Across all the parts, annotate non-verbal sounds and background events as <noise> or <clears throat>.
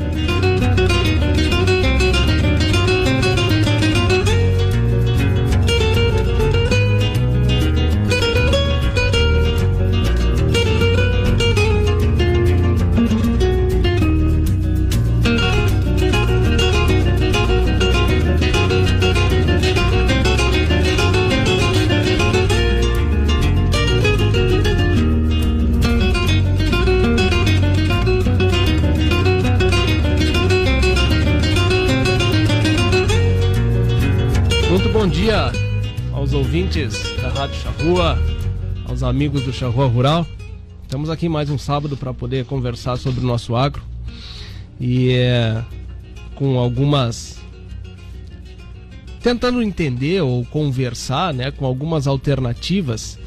ouvintes amigos do Charrua Rural. Estamos aqui mais um sábado para poder conversar sobre o nosso agro e é, com algumas tentando entender ou conversar, né, com algumas alternativas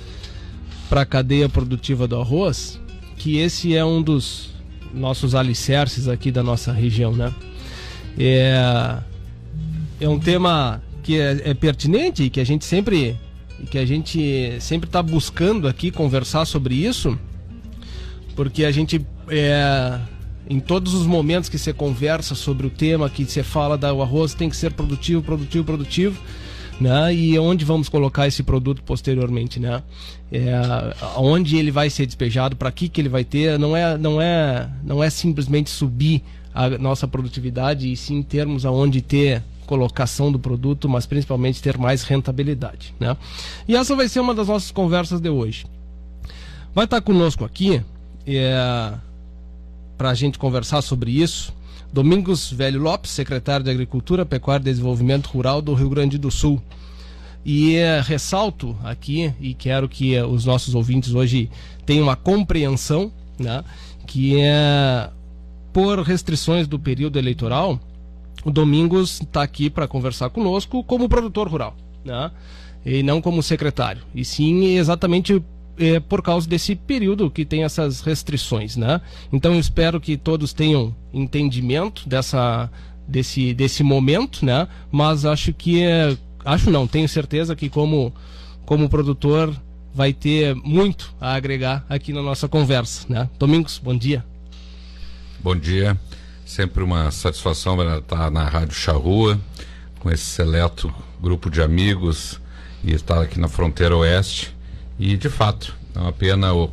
para a cadeia produtiva do arroz, que esse é um dos nossos alicerces aqui da nossa região, né? É, é um tema que é, é pertinente e que a gente sempre que a gente sempre está buscando aqui conversar sobre isso, porque a gente é, em todos os momentos que você conversa sobre o tema, que você fala da arroz tem que ser produtivo, produtivo, produtivo, né? E onde vamos colocar esse produto posteriormente, né? É, onde ele vai ser despejado, para que que ele vai ter, não é, não é, não é simplesmente subir a nossa produtividade e sim termos aonde ter colocação do produto, mas principalmente ter mais rentabilidade. Né? E essa vai ser uma das nossas conversas de hoje. Vai estar conosco aqui é, para a gente conversar sobre isso. Domingos Velho Lopes, secretário de Agricultura, Pecuária e Desenvolvimento Rural do Rio Grande do Sul. E é, ressalto aqui, e quero que é, os nossos ouvintes hoje tenham uma compreensão, né, que é por restrições do período eleitoral, o Domingos está aqui para conversar conosco como produtor rural, né? E não como secretário. E sim exatamente é, por causa desse período que tem essas restrições, né? Então eu espero que todos tenham entendimento dessa desse desse momento, né? Mas acho que é, acho não, tenho certeza que como como produtor vai ter muito a agregar aqui na nossa conversa, né? Domingos, bom dia. Bom dia. Sempre uma satisfação estar na Rádio Charrua, com esse seleto grupo de amigos e estar aqui na fronteira oeste. E, de fato, é uma pena o,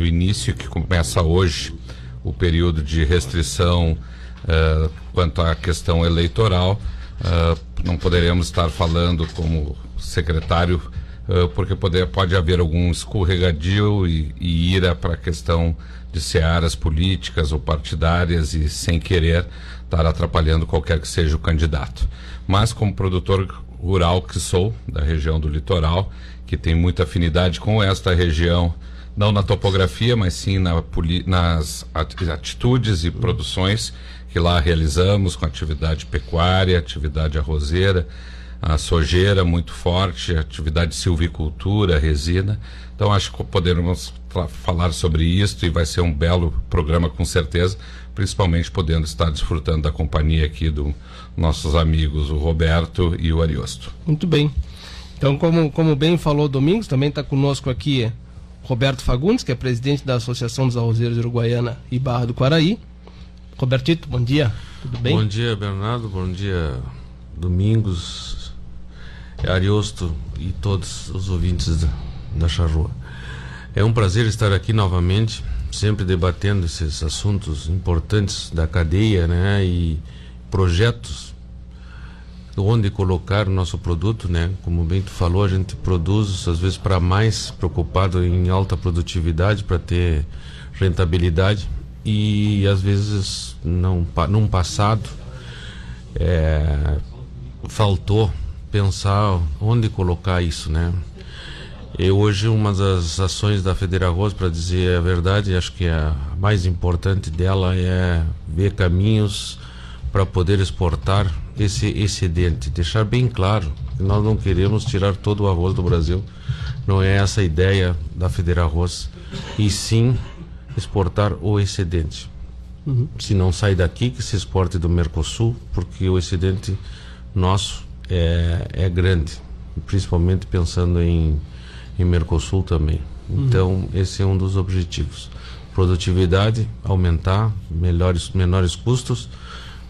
início que começa hoje, o período de restrição uh, quanto à questão eleitoral. Uh, não poderemos estar falando como secretário, uh, porque pode haver algum escorregadio e, e ira para a questão de searas políticas ou partidárias e sem querer estar atrapalhando qualquer que seja o candidato. Mas como produtor rural que sou, da região do litoral, que tem muita afinidade com esta região, não na topografia, mas sim na, nas atitudes e produções que lá realizamos com atividade pecuária, atividade arrozeira, a sojeira muito forte, atividade de silvicultura, resina. Então acho que poderemos falar sobre isso e vai ser um belo programa com certeza, principalmente podendo estar desfrutando da companhia aqui dos nossos amigos, o Roberto e o Ariosto. Muito bem. Então, como, como bem falou Domingos, também está conosco aqui Roberto Fagundes, que é presidente da Associação dos Arrozeiros Uruguaiana e Barra do Quaraí. Robertito, bom dia. Tudo bem? Bom dia, Bernardo. Bom dia, Domingos, Ariosto e todos os ouvintes da, da Charrua. É um prazer estar aqui novamente, sempre debatendo esses assuntos importantes da cadeia, né, e projetos onde colocar o nosso produto, né? Como bem tu falou, a gente produz às vezes para mais preocupado em alta produtividade para ter rentabilidade e às vezes não num passado é, faltou pensar onde colocar isso, né? E hoje uma das ações da Federal Arroz, para dizer a verdade, acho que a mais importante dela é ver caminhos para poder exportar esse excedente, deixar bem claro que nós não queremos tirar todo o arroz do Brasil, não é essa a ideia da Federal Arroz, e sim exportar o excedente. Uhum. Se não sai daqui, que se exporte do Mercosul, porque o excedente nosso é, é grande, principalmente pensando em, em Mercosul também. Uhum. Então, esse é um dos objetivos. produtividade, aumentar, melhores, menores custos,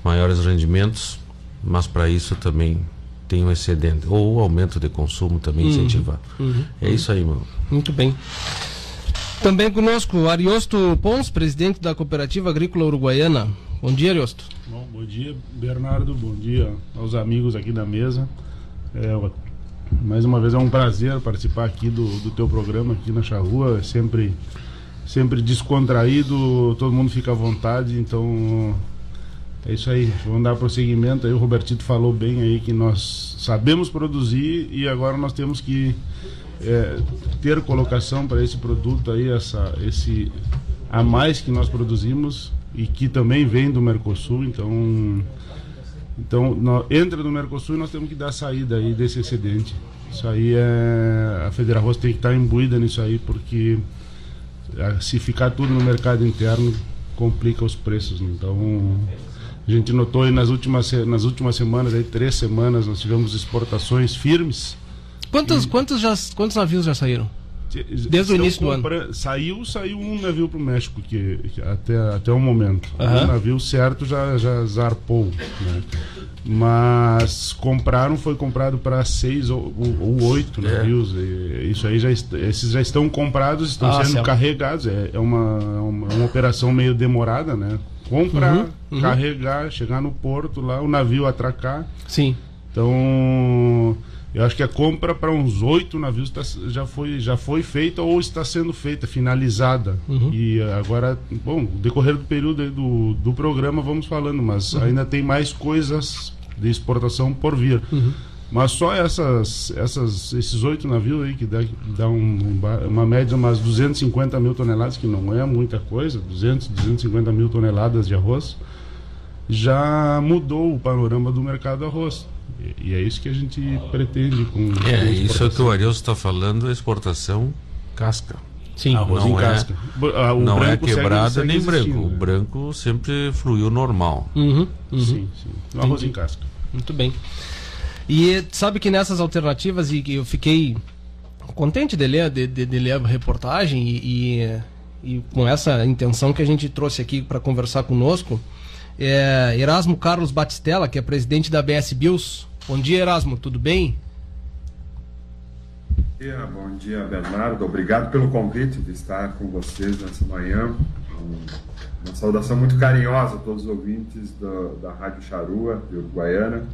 maiores rendimentos, mas para isso também tem um excedente, ou o aumento de consumo também uhum, incentivar. Uhum, é isso aí, mano. Muito bem. Também conosco Ariosto Pons, presidente da Cooperativa Agrícola Uruguaiana. Bom dia, Ariosto. Bom, bom dia, Bernardo. Bom dia aos amigos aqui da mesa. É, mais uma vez é um prazer participar aqui do, do teu programa aqui na Charrua. É sempre, sempre descontraído, todo mundo fica à vontade, então é isso aí. Vamos dar prosseguimento aí. O Robertito falou bem aí que nós sabemos produzir e agora nós temos que é, ter colocação para esse produto aí, essa, esse a mais que nós produzimos e que também vem do Mercosul, então então nós, entra no Mercosul e nós temos que dar saída aí desse excedente. Isso aí é a Federal Roça tem que estar imbuída nisso aí porque é, se ficar tudo no mercado interno complica os preços. Então a gente notou aí nas últimas nas últimas semanas aí três semanas nós tivemos exportações firmes Quantos, e... quantos, já, quantos navios já saíram? Desde o início do ano. Saiu, saiu um navio para o México que, que, até, até o momento. Uhum. O navio certo já, já zarpou. Né? Mas compraram, foi comprado para seis ou, ou, oito é. navios. Isso aí já esses já estão comprados, estão ah, sendo carregados. É, é uma, uma, uma, operação meio demorada, né? Comprar, uhum, uhum. carregar, chegar no porto lá, o navio atracar. Sim. Então eu acho que a compra para uns oito navios tá, já, foi, já foi feita ou está sendo feita, finalizada. Uhum. E agora, bom, decorrer do período do, do programa vamos falando, mas uhum. ainda tem mais coisas de exportação por vir. Uhum. Mas só essas, essas, esses oito navios aí que dá, dá um, uma média de umas 250 mil toneladas, que não é muita coisa, 200, 250 mil toneladas de arroz, já mudou o panorama do mercado do arroz. E, é isso que a gente pretende com. É, com isso é que o Arius está falando, exportação casca. Sim, arroz não em é, casca. Ah, o não é quebrada segue, nem branco. O né? branco sempre fluiu normal. Uhum, uhum. Sim, sim. Arroz em casca. Muito bem. E sabe que nessas alternativas, e eu fiquei contente de ler, de, de, de ler a reportagem e, e, e, com essa intenção que a gente trouxe aqui para conversar conosco, é, Erasmo Carlos Batistella, que é presidente da BS Bills. Bom dia, Erasmo, tudo bem? Bom dia, bom dia, Bernardo. Obrigado pelo convite de estar com vocês nessa manhã. Uma saudação muito carinhosa a todos os ouvintes do, da Rádio Charua, de Uruguaiana.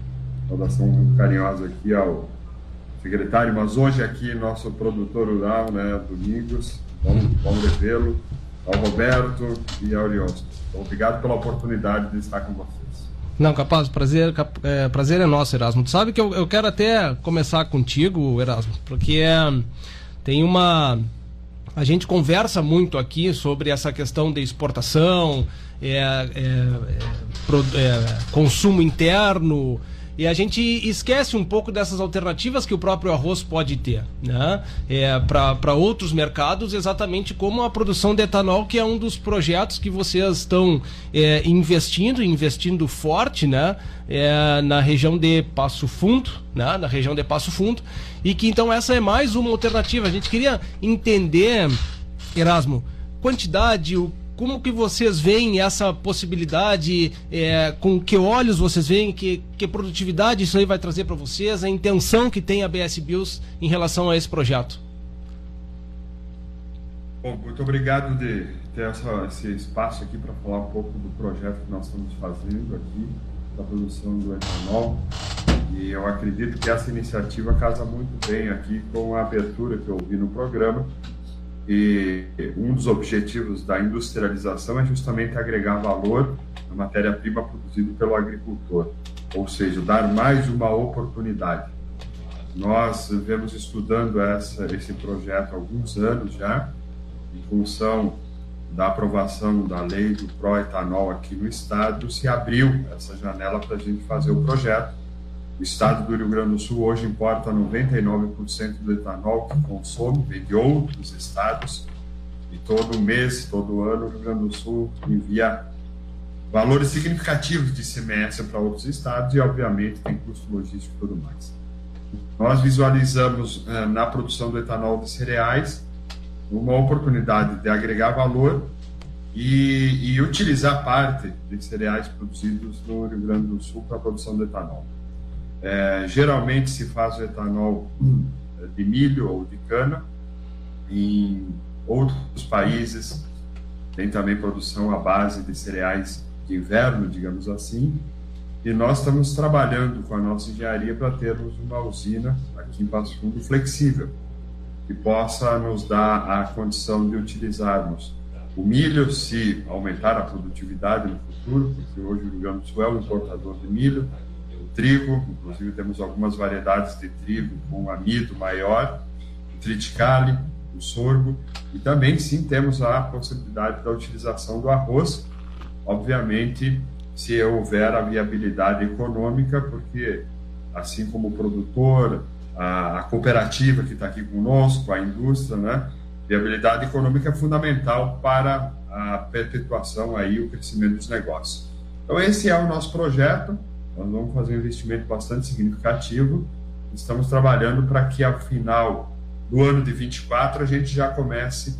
Saudação muito carinhosa aqui ao secretário, mas hoje aqui nosso produtor rural, né, Domingos. Vamos, vamos revê-lo ao Roberto e ao Liosto. Então, obrigado pela oportunidade de estar com vocês. Não, capaz, prazer, é, prazer é nosso, Erasmo. Tu sabe que eu, eu quero até começar contigo, Erasmo, porque é, tem uma. A gente conversa muito aqui sobre essa questão de exportação, é, é, é, é consumo interno, e a gente esquece um pouco dessas alternativas que o próprio arroz pode ter, né? É, para outros mercados, exatamente como a produção de etanol, que é um dos projetos que vocês estão é, investindo, investindo forte, né? É, na região de Passo Fundo, né? na região de Passo Fundo, e que então essa é mais uma alternativa. A gente queria entender, Erasmo, quantidade, o como que vocês veem essa possibilidade? É, com que olhos vocês veem? Que, que produtividade isso aí vai trazer para vocês? A intenção que tem a BS Bills em relação a esse projeto? Bom, muito obrigado de ter essa, esse espaço aqui para falar um pouco do projeto que nós estamos fazendo aqui, da produção do etanol. E eu acredito que essa iniciativa casa muito bem aqui com a abertura que eu vi no programa, e um dos objetivos da industrialização é justamente agregar valor à matéria-prima produzida pelo agricultor, ou seja, dar mais uma oportunidade. Nós vemos estudando essa, esse projeto há alguns anos já, em função da aprovação da lei do proetanol aqui no estado, se abriu essa janela para a gente fazer o projeto o estado do Rio Grande do Sul hoje importa 99% do etanol que consome, vem de outros estados. E todo mês, todo ano, o Rio Grande do Sul envia valores significativos de semestre para outros estados e, obviamente, tem custo logístico e tudo mais. Nós visualizamos eh, na produção do etanol de cereais uma oportunidade de agregar valor e, e utilizar parte de cereais produzidos no Rio Grande do Sul para a produção de etanol. É, geralmente se faz o etanol de milho ou de cana. Em outros países tem também produção à base de cereais de inverno, digamos assim. E nós estamos trabalhando com a nossa engenharia para termos uma usina aqui em Passo Fundo flexível, que possa nos dar a condição de utilizarmos o milho se aumentar a produtividade no futuro, porque hoje o Rio Grande do Sul é um importador de milho, trigo, inclusive temos algumas variedades de trigo com amido maior, o triticale, o sorgo, e também sim temos a possibilidade da utilização do arroz, obviamente se houver a viabilidade econômica, porque assim como o produtor, a, a cooperativa que está aqui conosco, a indústria, né, viabilidade econômica é fundamental para a perpetuação aí o crescimento dos negócios. Então esse é o nosso projeto. Nós vamos fazer um investimento bastante significativo. Estamos trabalhando para que ao final do ano de 24 a gente já comece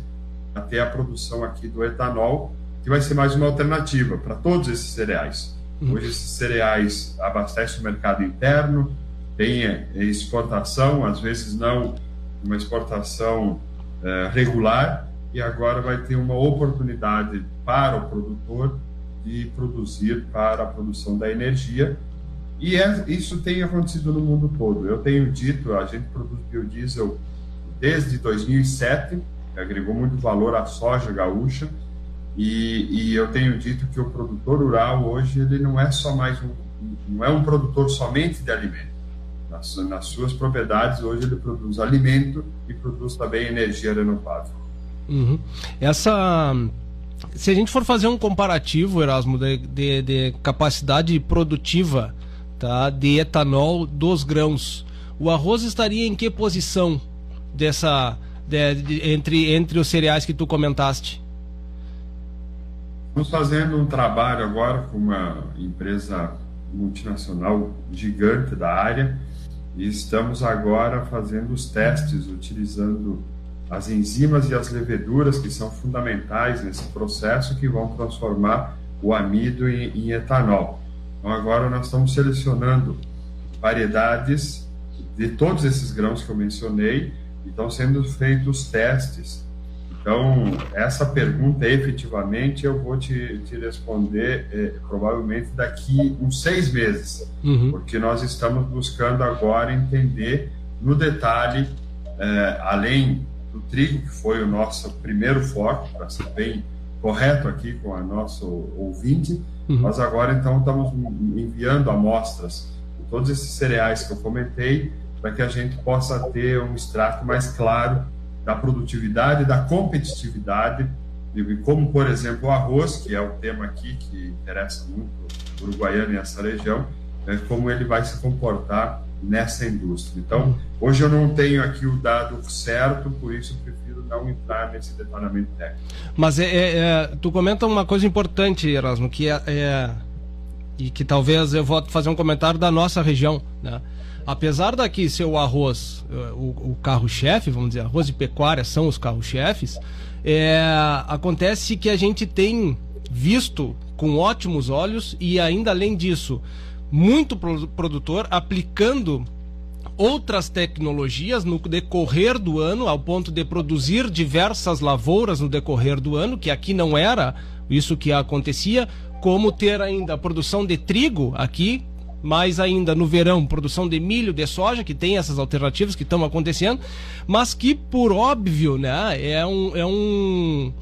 a ter a produção aqui do etanol, que vai ser mais uma alternativa para todos esses cereais. Uhum. Hoje esses cereais abastecem o mercado interno, tem exportação, às vezes não uma exportação é, regular e agora vai ter uma oportunidade para o produtor de produzir para a produção da energia. E é, isso tem acontecido no mundo todo. Eu tenho dito, a gente produz biodiesel desde 2007, que agregou muito valor à soja gaúcha, e, e, eu tenho dito que o produtor rural hoje ele não é só mais um, não é um produtor somente de alimento nas, nas suas propriedades, hoje ele produz alimento e produz também energia renovável. Uhum. Essa se a gente for fazer um comparativo, Erasmo, de, de, de, capacidade produtiva tá, de etanol dos grãos, o arroz estaria em que posição dessa de, de, entre, entre os cereais que tu comentaste? Estamos fazendo um trabalho agora com uma empresa multinacional gigante da área e estamos agora fazendo os testes utilizando as enzimas e as leveduras que são fundamentais nesse processo que vão transformar o amido em, em etanol. Então agora nós estamos selecionando variedades de todos esses grãos que eu mencionei e estão sendo feitos testes então, essa pergunta, efetivamente, eu vou te, te responder eh, provavelmente daqui uns seis meses, uhum. porque nós estamos buscando agora entender no detalhe, eh, além do trigo, que foi o nosso primeiro foco, para ser bem correto aqui com a nosso ouvinte, uhum. nós agora então estamos enviando amostras de todos esses cereais que eu comentei, para que a gente possa ter um extrato mais claro da produtividade, da competitividade, como, por exemplo, o arroz, que é o tema aqui que interessa muito o uruguaiano e essa região, né, como ele vai se comportar nessa indústria. Então, hoje eu não tenho aqui o dado certo, por isso eu prefiro não entrar nesse detalhamento técnico. Mas é, é, é tu comenta uma coisa importante, Erasmo, que é, é, e que talvez eu vou fazer um comentário da nossa região, né? apesar daqui ser o arroz, eh, o, o carro-chefe, vamos dizer, arroz e pecuária são os carro-chefes, é, acontece que a gente tem visto com ótimos olhos e ainda além disso, muito produtor aplicando outras tecnologias no decorrer do ano, ao ponto de produzir diversas lavouras no decorrer do ano, que aqui não era isso que acontecia, como ter ainda a produção de trigo aqui, mais ainda no verão, produção de milho, de soja, que tem essas alternativas que estão acontecendo, mas que, por óbvio, né, é um. É um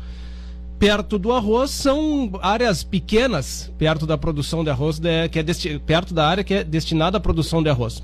perto do arroz são áreas pequenas perto da produção de arroz de, que é desti, perto da área que é destinada à produção de arroz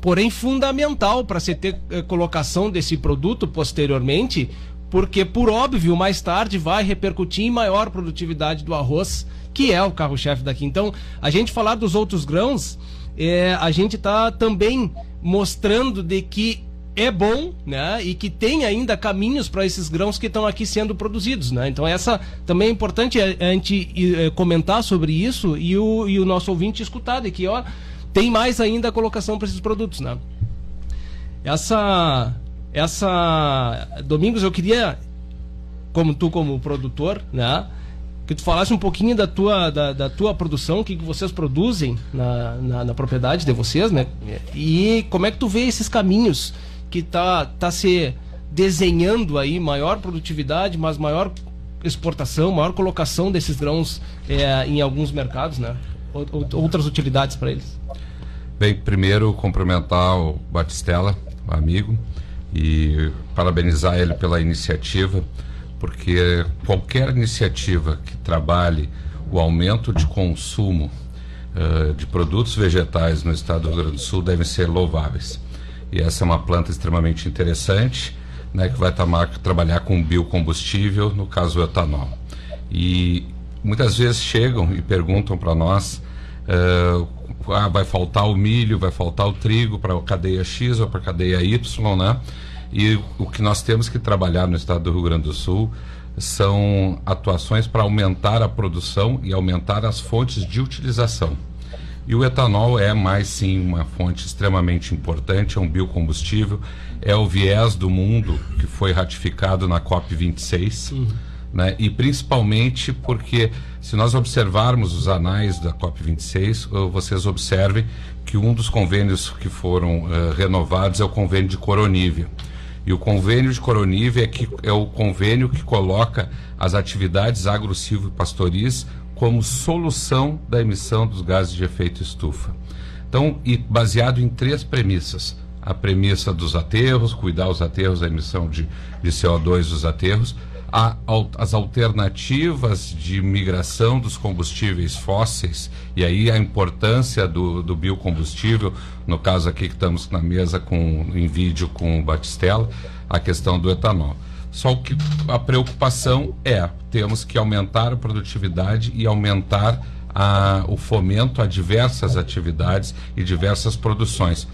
porém fundamental para se ter eh, colocação desse produto posteriormente porque por óbvio mais tarde vai repercutir em maior produtividade do arroz que é o carro-chefe daqui. Então, a gente falar dos outros grãos, é, a gente está também mostrando de que é bom, né? E que tem ainda caminhos para esses grãos que estão aqui sendo produzidos, né? Então essa também é importante a, a gente é, comentar sobre isso e o, e o nosso ouvinte escutar de que ó tem mais ainda a colocação para esses produtos, né? Essa essa Domingos eu queria como tu como produtor, né? que tu falasse um pouquinho da tua, da, da tua produção, o que, que vocês produzem na, na, na, propriedade de vocês, né? E como é que tu vê esses caminhos que tá, tá se desenhando aí maior produtividade, mas maior exportação, maior colocação desses grãos é, em alguns mercados, né? Outras utilidades para eles. Bem, primeiro cumprimentar o Batistella, amigo, e parabenizar ele pela iniciativa porque qualquer iniciativa que trabalhe o aumento de consumo uh, de produtos vegetais no estado do Rio Grande do Sul devem ser louváveis. E essa é uma planta extremamente interessante, né, que vai trabalhar com biocombustível, no caso o etanol. E muitas vezes chegam e perguntam para nós uh, ah, vai faltar o milho, vai faltar o trigo para a cadeia X ou para a cadeia Y, né? E o que nós temos que trabalhar no estado do Rio Grande do Sul são atuações para aumentar a produção e aumentar as fontes de utilização. E o etanol é mais sim uma fonte extremamente importante, é um biocombustível, é o viés do mundo que foi ratificado na COP26, uhum. né? e principalmente porque, se nós observarmos os anais da COP26, vocês observem que um dos convênios que foram uh, renovados é o convênio de Coronívia. E o convênio de Coronive é, que, é o convênio que coloca as atividades agro e pastoris como solução da emissão dos gases de efeito estufa. Então, e baseado em três premissas. A premissa dos aterros, cuidar os aterros da emissão de, de CO2 dos aterros, a, as alternativas de migração dos combustíveis fósseis, e aí a importância do, do biocombustível, no caso aqui que estamos na mesa com, em vídeo com o Batistella, a questão do etanol. Só que a preocupação é, temos que aumentar a produtividade e aumentar a, o fomento a diversas atividades e diversas produções.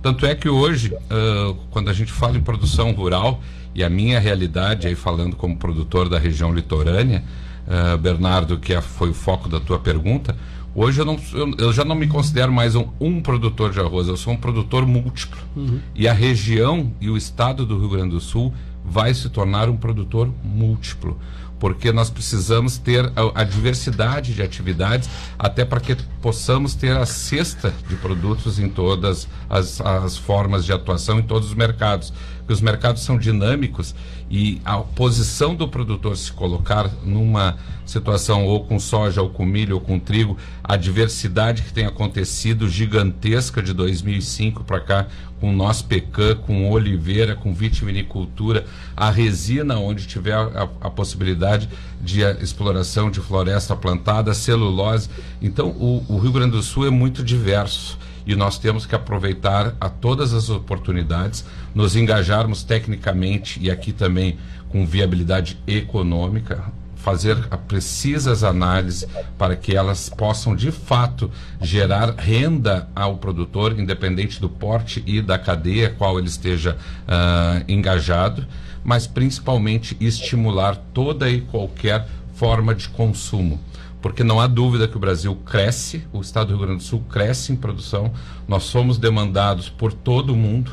Tanto é que hoje, uh, quando a gente fala em produção rural, e a minha realidade, aí falando como produtor da região litorânea, uh, Bernardo, que é, foi o foco da tua pergunta, hoje eu, não, eu, eu já não me considero mais um, um, produtor de arroz, eu sou um produtor múltiplo. Uhum. E a região e o estado do Rio Grande do Sul vai se tornar um produtor múltiplo porque nós precisamos ter a, a diversidade de atividades até para que possamos ter a cesta de produtos em todas as, as formas de atuação em todos os mercados. Porque os mercados são dinâmicos e a posição do produtor se colocar numa situação ou com soja, ou com milho, ou com trigo, a diversidade que tem acontecido gigantesca de 2005 para cá, com nós pecan, com oliveira, com vitivinicultura, a resina, onde tiver a, a possibilidade de exploração de floresta plantada, celulose. Então, o, o Rio Grande do Sul é muito diverso e nós temos que aproveitar a todas as oportunidades, nos engajarmos tecnicamente e aqui também com viabilidade econômica, fazer precisas análises para que elas possam de fato gerar renda ao produtor, independente do porte e da cadeia qual ele esteja uh, engajado, mas principalmente estimular toda e qualquer forma de consumo porque não há dúvida que o Brasil cresce, o estado do Rio Grande do Sul cresce em produção, nós somos demandados por todo o mundo.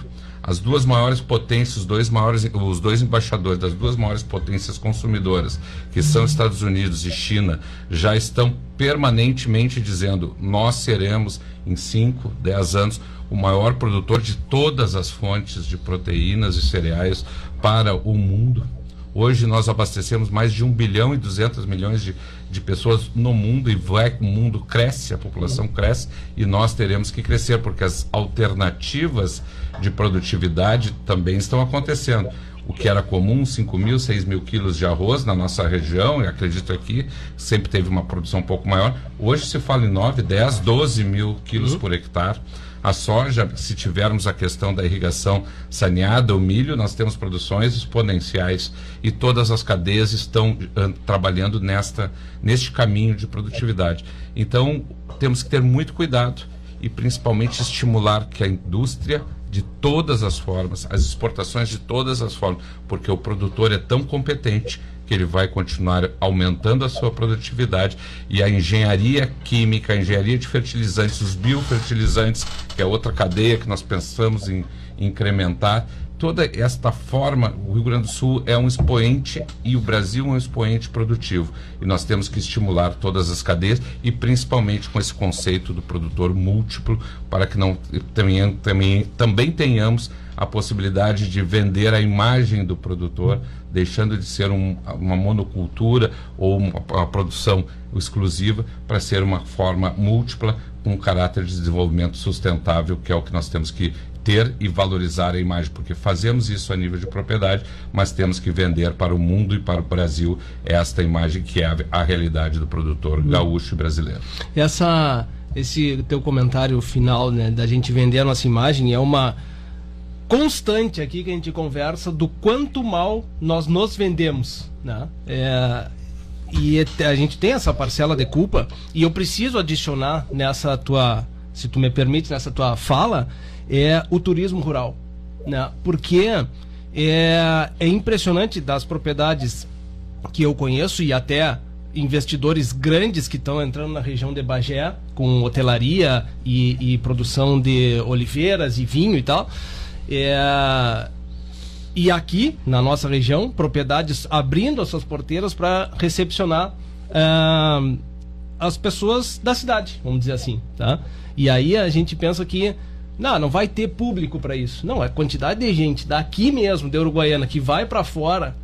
As duas maiores potências, os dois maiores, os dois embaixadores das duas maiores potências consumidoras, que são Estados Unidos e China, já estão permanentemente dizendo: nós seremos em 5, 10 anos o maior produtor de todas as fontes de proteínas e cereais para o mundo. Hoje nós abastecemos mais de 1 bilhão e 200 milhões de, de pessoas no mundo e vai, o mundo cresce, a população cresce e nós teremos que crescer, porque as alternativas de produtividade também estão acontecendo. O que era comum, 5 mil, 6 mil quilos de arroz na nossa região, e acredito aqui, sempre teve uma produção um pouco maior. Hoje se fala em 9, 10, 12 mil quilos uhum. por hectare. A soja, se tivermos a questão da irrigação saneada, o milho, nós temos produções exponenciais e todas as cadeias estão uh, trabalhando nesta, neste caminho de produtividade. Então, temos que ter muito cuidado e principalmente estimular que a indústria de todas as formas, as exportações de todas as formas, porque o produtor é tão competente que ele vai continuar aumentando a sua produtividade e a engenharia química, a engenharia de fertilizantes, os biofertilizantes, que é outra cadeia que nós pensamos em incrementar, toda esta forma, o Rio Grande do Sul é um expoente e o Brasil é um expoente produtivo. E nós temos que estimular todas as cadeias e principalmente com esse conceito do produtor múltiplo, para que não também, também, também tenhamos a possibilidade de vender a imagem do produtor, deixando de ser um, uma monocultura ou uma, uma produção exclusiva, para ser uma forma múltipla, com um caráter de desenvolvimento sustentável, que é o que nós temos que ter e valorizar a imagem, porque fazemos isso a nível de propriedade, mas temos que vender para o mundo e para o Brasil esta imagem que é a, a realidade do produtor gaúcho e brasileiro. Essa, esse teu comentário final, né, da gente vender a nossa imagem é uma constante aqui que a gente conversa do quanto mal nós nos vendemos, né? É, e a gente tem essa parcela de culpa e eu preciso adicionar nessa tua, se tu me permite, nessa tua fala, é o turismo rural, né? Porque é, é impressionante das propriedades que eu conheço e até investidores grandes que estão entrando na região de Bagé com hotelaria e, e produção de oliveiras e vinho e tal. É, e aqui, na nossa região, propriedades abrindo as suas porteiras para recepcionar é, as pessoas da cidade, vamos dizer assim. Tá? E aí a gente pensa que não, não vai ter público para isso. Não, é a quantidade de gente daqui mesmo, de Uruguaiana, que vai para fora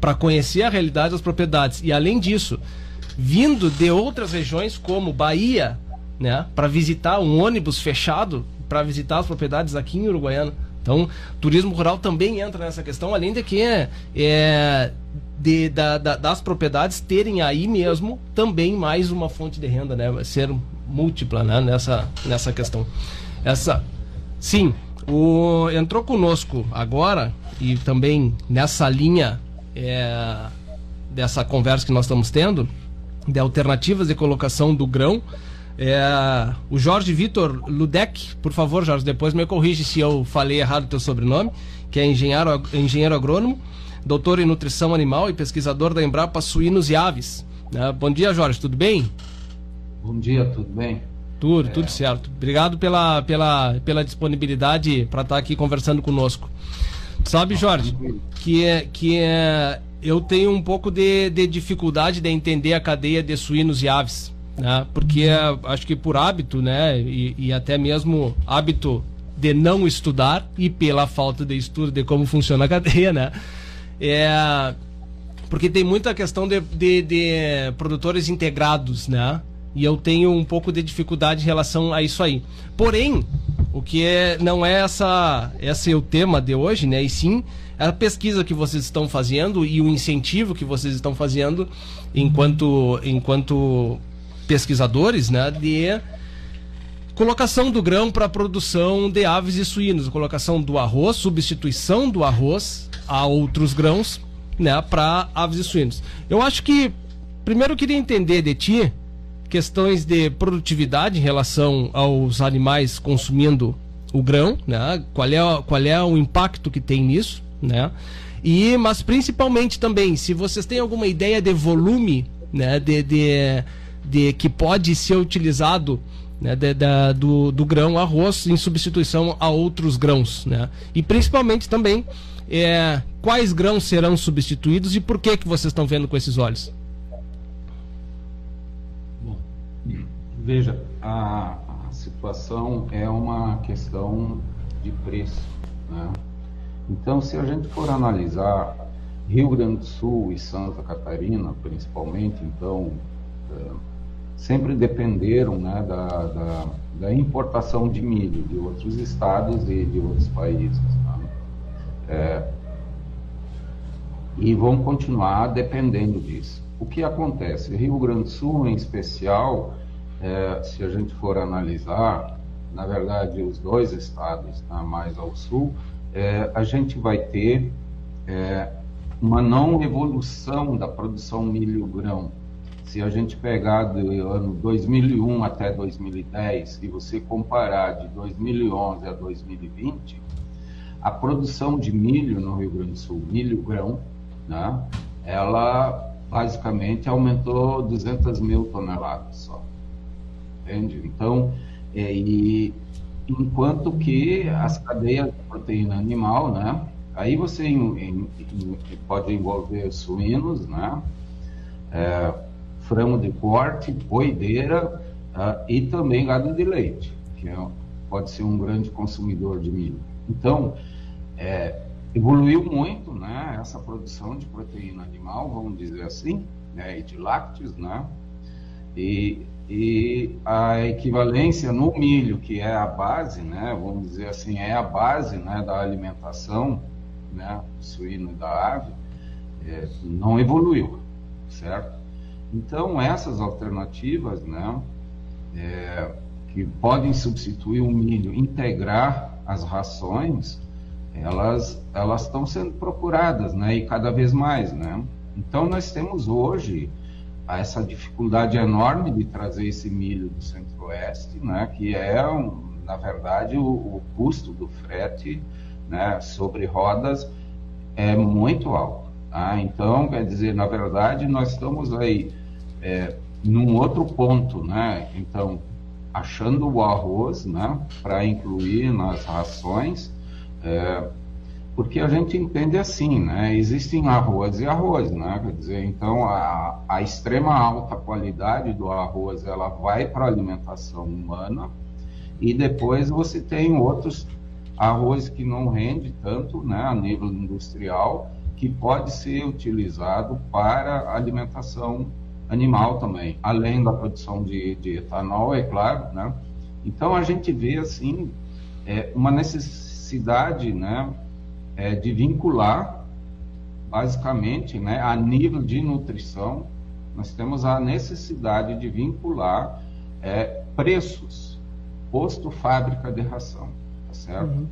para conhecer a realidade das propriedades. E além disso, vindo de outras regiões como Bahia, né, para visitar um ônibus fechado para visitar as propriedades aqui em Uruguaiana. Então, turismo rural também entra nessa questão, além de que é, de, da, da, das propriedades terem aí mesmo também mais uma fonte de renda, né? Ser múltipla né? nessa, nessa questão. Essa, sim, o, entrou conosco agora e também nessa linha é, dessa conversa que nós estamos tendo, de alternativas de colocação do grão. É, o Jorge Vitor Ludec, por favor, Jorge, depois me corrige se eu falei errado o teu sobrenome, que é engenheiro, engenheiro agrônomo, doutor em nutrição animal e pesquisador da Embrapa Suínos e Aves. É, bom dia, Jorge, tudo bem? Bom dia, tudo bem? Tudo, é. tudo certo. Obrigado pela, pela, pela disponibilidade para estar tá aqui conversando conosco. Sabe, Jorge, que, é, que é, eu tenho um pouco de, de dificuldade de entender a cadeia de suínos e aves. Né? Porque é, acho que por hábito, né? E, e até mesmo hábito de não estudar e pela falta de estudo de como funciona a cadeia, né? É, porque tem muita questão de, de, de produtores integrados, né? E eu tenho um pouco de dificuldade em relação a isso aí. Porém, o que é, não é essa, esse é o tema de hoje, né? E sim a pesquisa que vocês estão fazendo e o incentivo que vocês estão fazendo enquanto, enquanto pesquisadores, né? De colocação do grão para produção de aves e suínos, colocação do arroz, substituição do arroz a outros grãos, né? Para aves e suínos. Eu acho que primeiro eu queria entender de ti questões de produtividade em relação aos animais consumindo o grão, né? Qual é, qual é o impacto que tem nisso, né? E, mas principalmente também, se vocês têm alguma ideia de volume, né? De, de, de que pode ser utilizado né, de, do, do grão arroz em substituição a outros grãos, né? E principalmente também é, quais grãos serão substituídos e por que que vocês estão vendo com esses olhos? Veja, a, a situação é uma questão de preço. Né? Então, se a gente for analisar Rio Grande do Sul e Santa Catarina, principalmente, então, é, sempre dependeram né, da, da, da, importação de milho de outros estados e de outros países. Né? É, e vão continuar dependendo disso. O que acontece? Rio Grande do Sul, em especial, é, se a gente for analisar, na verdade, os dois estados tá, mais ao sul, é, a gente vai ter é, uma não evolução da produção milho-grão. Se a gente pegar do ano 2001 até 2010 e você comparar de 2011 a 2020, a produção de milho no Rio Grande do Sul, milho-grão, né, ela basicamente aumentou 200 mil toneladas só entende? Então, é, e, enquanto que as cadeias de proteína animal, né? Aí você em, em, pode envolver suínos, né? É, frango de corte, boideira uh, e também gado de leite, que é, pode ser um grande consumidor de milho. Então, é, evoluiu muito, né? Essa produção de proteína animal, vamos dizer assim, né? E de lácteos, né? E e a equivalência no milho, que é a base, né, vamos dizer assim, é a base né, da alimentação né, do suíno e da ave, é, não evoluiu, certo? Então, essas alternativas, né, é, que podem substituir o milho, integrar as rações, elas elas estão sendo procuradas, né, e cada vez mais, né? Então, nós temos hoje essa dificuldade enorme de trazer esse milho do centro-oeste, né, que é, na verdade, o, o, custo do frete né, sobre rodas é muito alto. Tá? Então, quer dizer, na verdade, nós estamos aí é, num outro ponto, né? Então, achando o arroz, né, para incluir nas rações, é, porque a gente entende assim, né? Existem arroz e arroz, né? Quer dizer, então a, a extrema alta qualidade do arroz ela vai para a alimentação humana e depois você tem outros arroz que não rende tanto, né? A nível industrial que pode ser utilizado para alimentação animal também, além da produção de, de etanol, é claro, né? Então a gente vê assim é, uma necessidade, né? é, de vincular, basicamente, né, a nível de nutrição, nós temos a necessidade de vincular é, preços, posto fábrica de ração, tá certo? Uhum.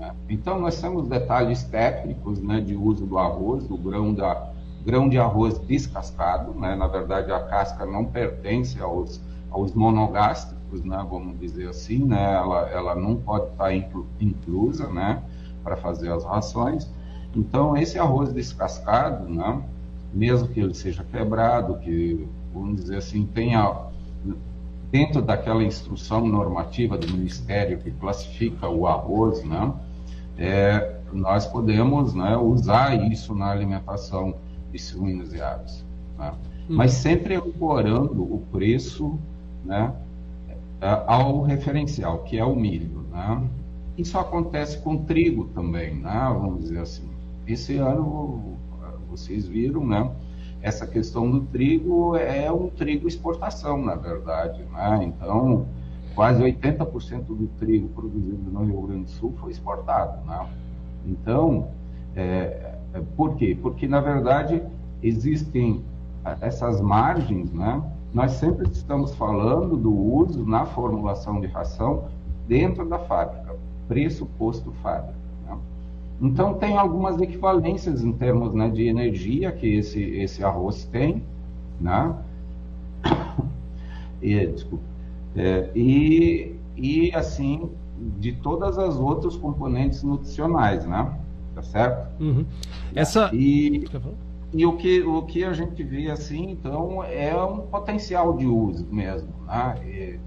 É, então, nós temos detalhes técnicos né, de uso do arroz, do grão, da, grão de arroz descascado, né? na verdade, a casca não pertence aos, aos monogástricos, né? vamos dizer assim, né? ela, ela não pode estar inclu, inclusa, né? para fazer as rações. Então, esse arroz descascado, né, mesmo que ele seja quebrado, que, vamos dizer assim, tenha dentro daquela instrução normativa do Ministério que classifica o arroz, né, é, nós podemos né, usar isso na alimentação suínos e aves. Né? Hum. Mas sempre ancorando o preço né, ao referencial, que é o milho. Né? Isso acontece com trigo também, né? vamos dizer assim. Esse ano, vocês viram, né? essa questão do trigo é um trigo exportação, na verdade. Né? Então, quase 80% do trigo produzido no Rio Grande do Sul foi exportado. Né? Então, é, por quê? Porque, na verdade, existem essas margens, né? nós sempre estamos falando do uso na formulação de ração dentro da fábrica preço posto fábrica. Né? Então, tem algumas equivalências em termos né, de energia que esse, esse arroz tem, né? <coughs> e, desculpa, é, e, e, assim, de todas as outras componentes nutricionais, né? Tá certo? Uhum. Essa... E, e o que, o que a gente vê, assim, então, é um potencial de uso mesmo, né?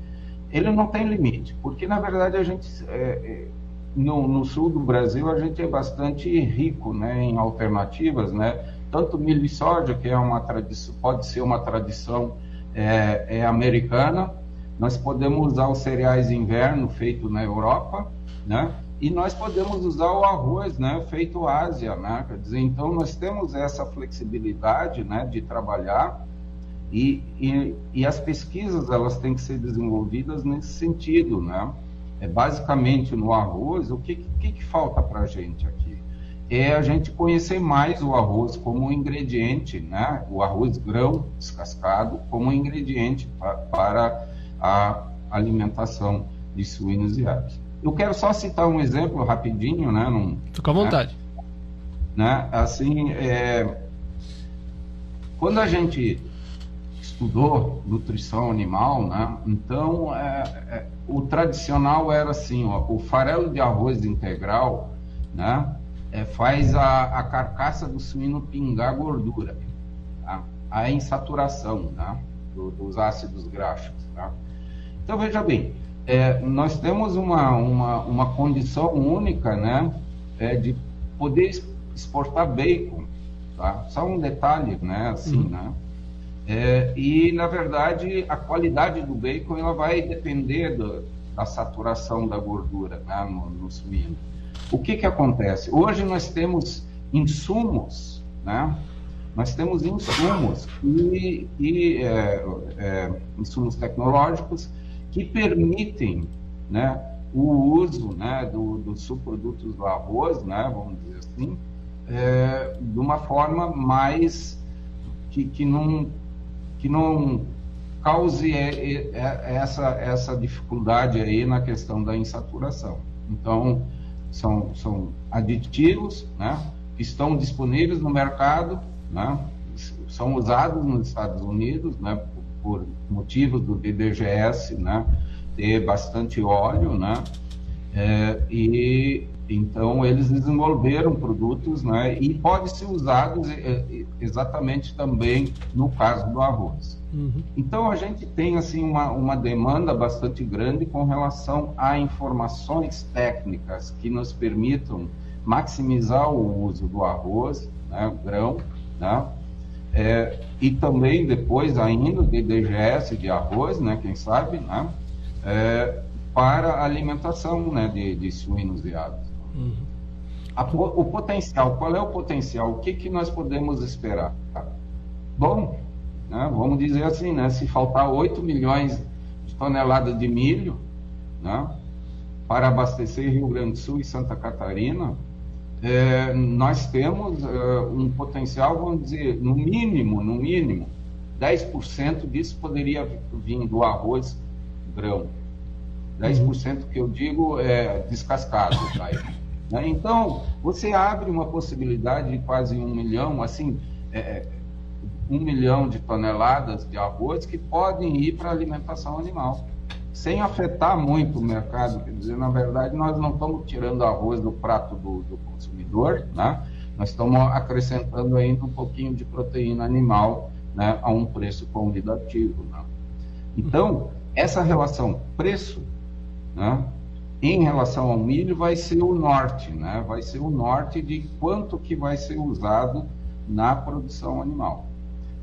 Ele não tem limite, porque na verdade a gente é, é, no, no, sul do Brasil a gente é bastante rico, né, em alternativas, né, tanto milho e soja que é uma tradição, pode ser uma tradição é, é americana, nós podemos usar os cereais de inverno feito na Europa, né, e nós podemos usar o arroz, né, feito Ásia, né, quer dizer, então nós temos essa flexibilidade, né, de trabalhar e, e, e, as pesquisas elas têm que ser desenvolvidas nesse sentido, né? É basicamente no arroz, o que, que, que falta para a gente aqui? É a gente conhecer mais o arroz como ingrediente, né? O arroz grão descascado como ingrediente pra, para a alimentação de suínos e aves. Eu quero só citar um exemplo rapidinho, né? Num, Fica à vontade. Né? né? Assim, é, quando a gente estudou nutrição animal, né? Então, é, é, o tradicional era assim, ó, o farelo de arroz integral, né? É, faz a, a, carcaça do suíno pingar gordura, tá? a insaturação, né? Do, dos ácidos graxos, tá? Então, veja bem, é, nós temos uma, uma, uma condição única, né, é, de poder exportar bacon, tá? Só um detalhe, né, assim, uhum. né? É, e na verdade a qualidade do bacon ela vai depender do, da saturação da gordura né, no, no suíno. O que que acontece? Hoje nós temos insumos, né? Nós temos insumos e, e é, é, insumos tecnológicos que permitem, né, o uso, né, do, dos subprodutos do arroz, né, vamos dizer assim, é, de uma forma mais que, que não que não cause essa essa dificuldade aí na questão da insaturação. Então são são aditivos, né, que estão disponíveis no mercado, né, são usados nos Estados Unidos, né, por, motivos do DDGS, né, ter bastante óleo, né, é, e então, eles desenvolveram produtos né, e pode ser usados é, é, exatamente também no caso do arroz. Uhum. Então, a gente tem assim uma, uma demanda bastante grande com relação a informações técnicas que nos permitam maximizar o uso do arroz, né, grão, né, é, e também depois ainda de DGS de arroz, né, quem sabe, né, é, para alimentação né, de, de suínos e aves. Uhum. A, o potencial, qual é o potencial? O que, que nós podemos esperar? Bom, né, vamos dizer assim, né, se faltar 8 milhões de toneladas de milho né, para abastecer Rio Grande do Sul e Santa Catarina, é, nós temos é, um potencial, vamos dizer, no mínimo, no mínimo, 10% disso poderia vir do arroz grão. 10% que eu digo é descascado. Tá? Né? Então, você abre uma possibilidade de quase um milhão, assim, é, é, um milhão de toneladas de arroz que podem ir para alimentação animal, sem afetar muito o mercado. Quer dizer, na verdade, nós não estamos tirando arroz do prato do, do consumidor, né? nós estamos acrescentando ainda um pouquinho de proteína animal né, a um preço convidativo. Né? Então, essa relação preço né, em relação ao milho vai ser o norte, né? Vai ser o norte de quanto que vai ser usado na produção animal.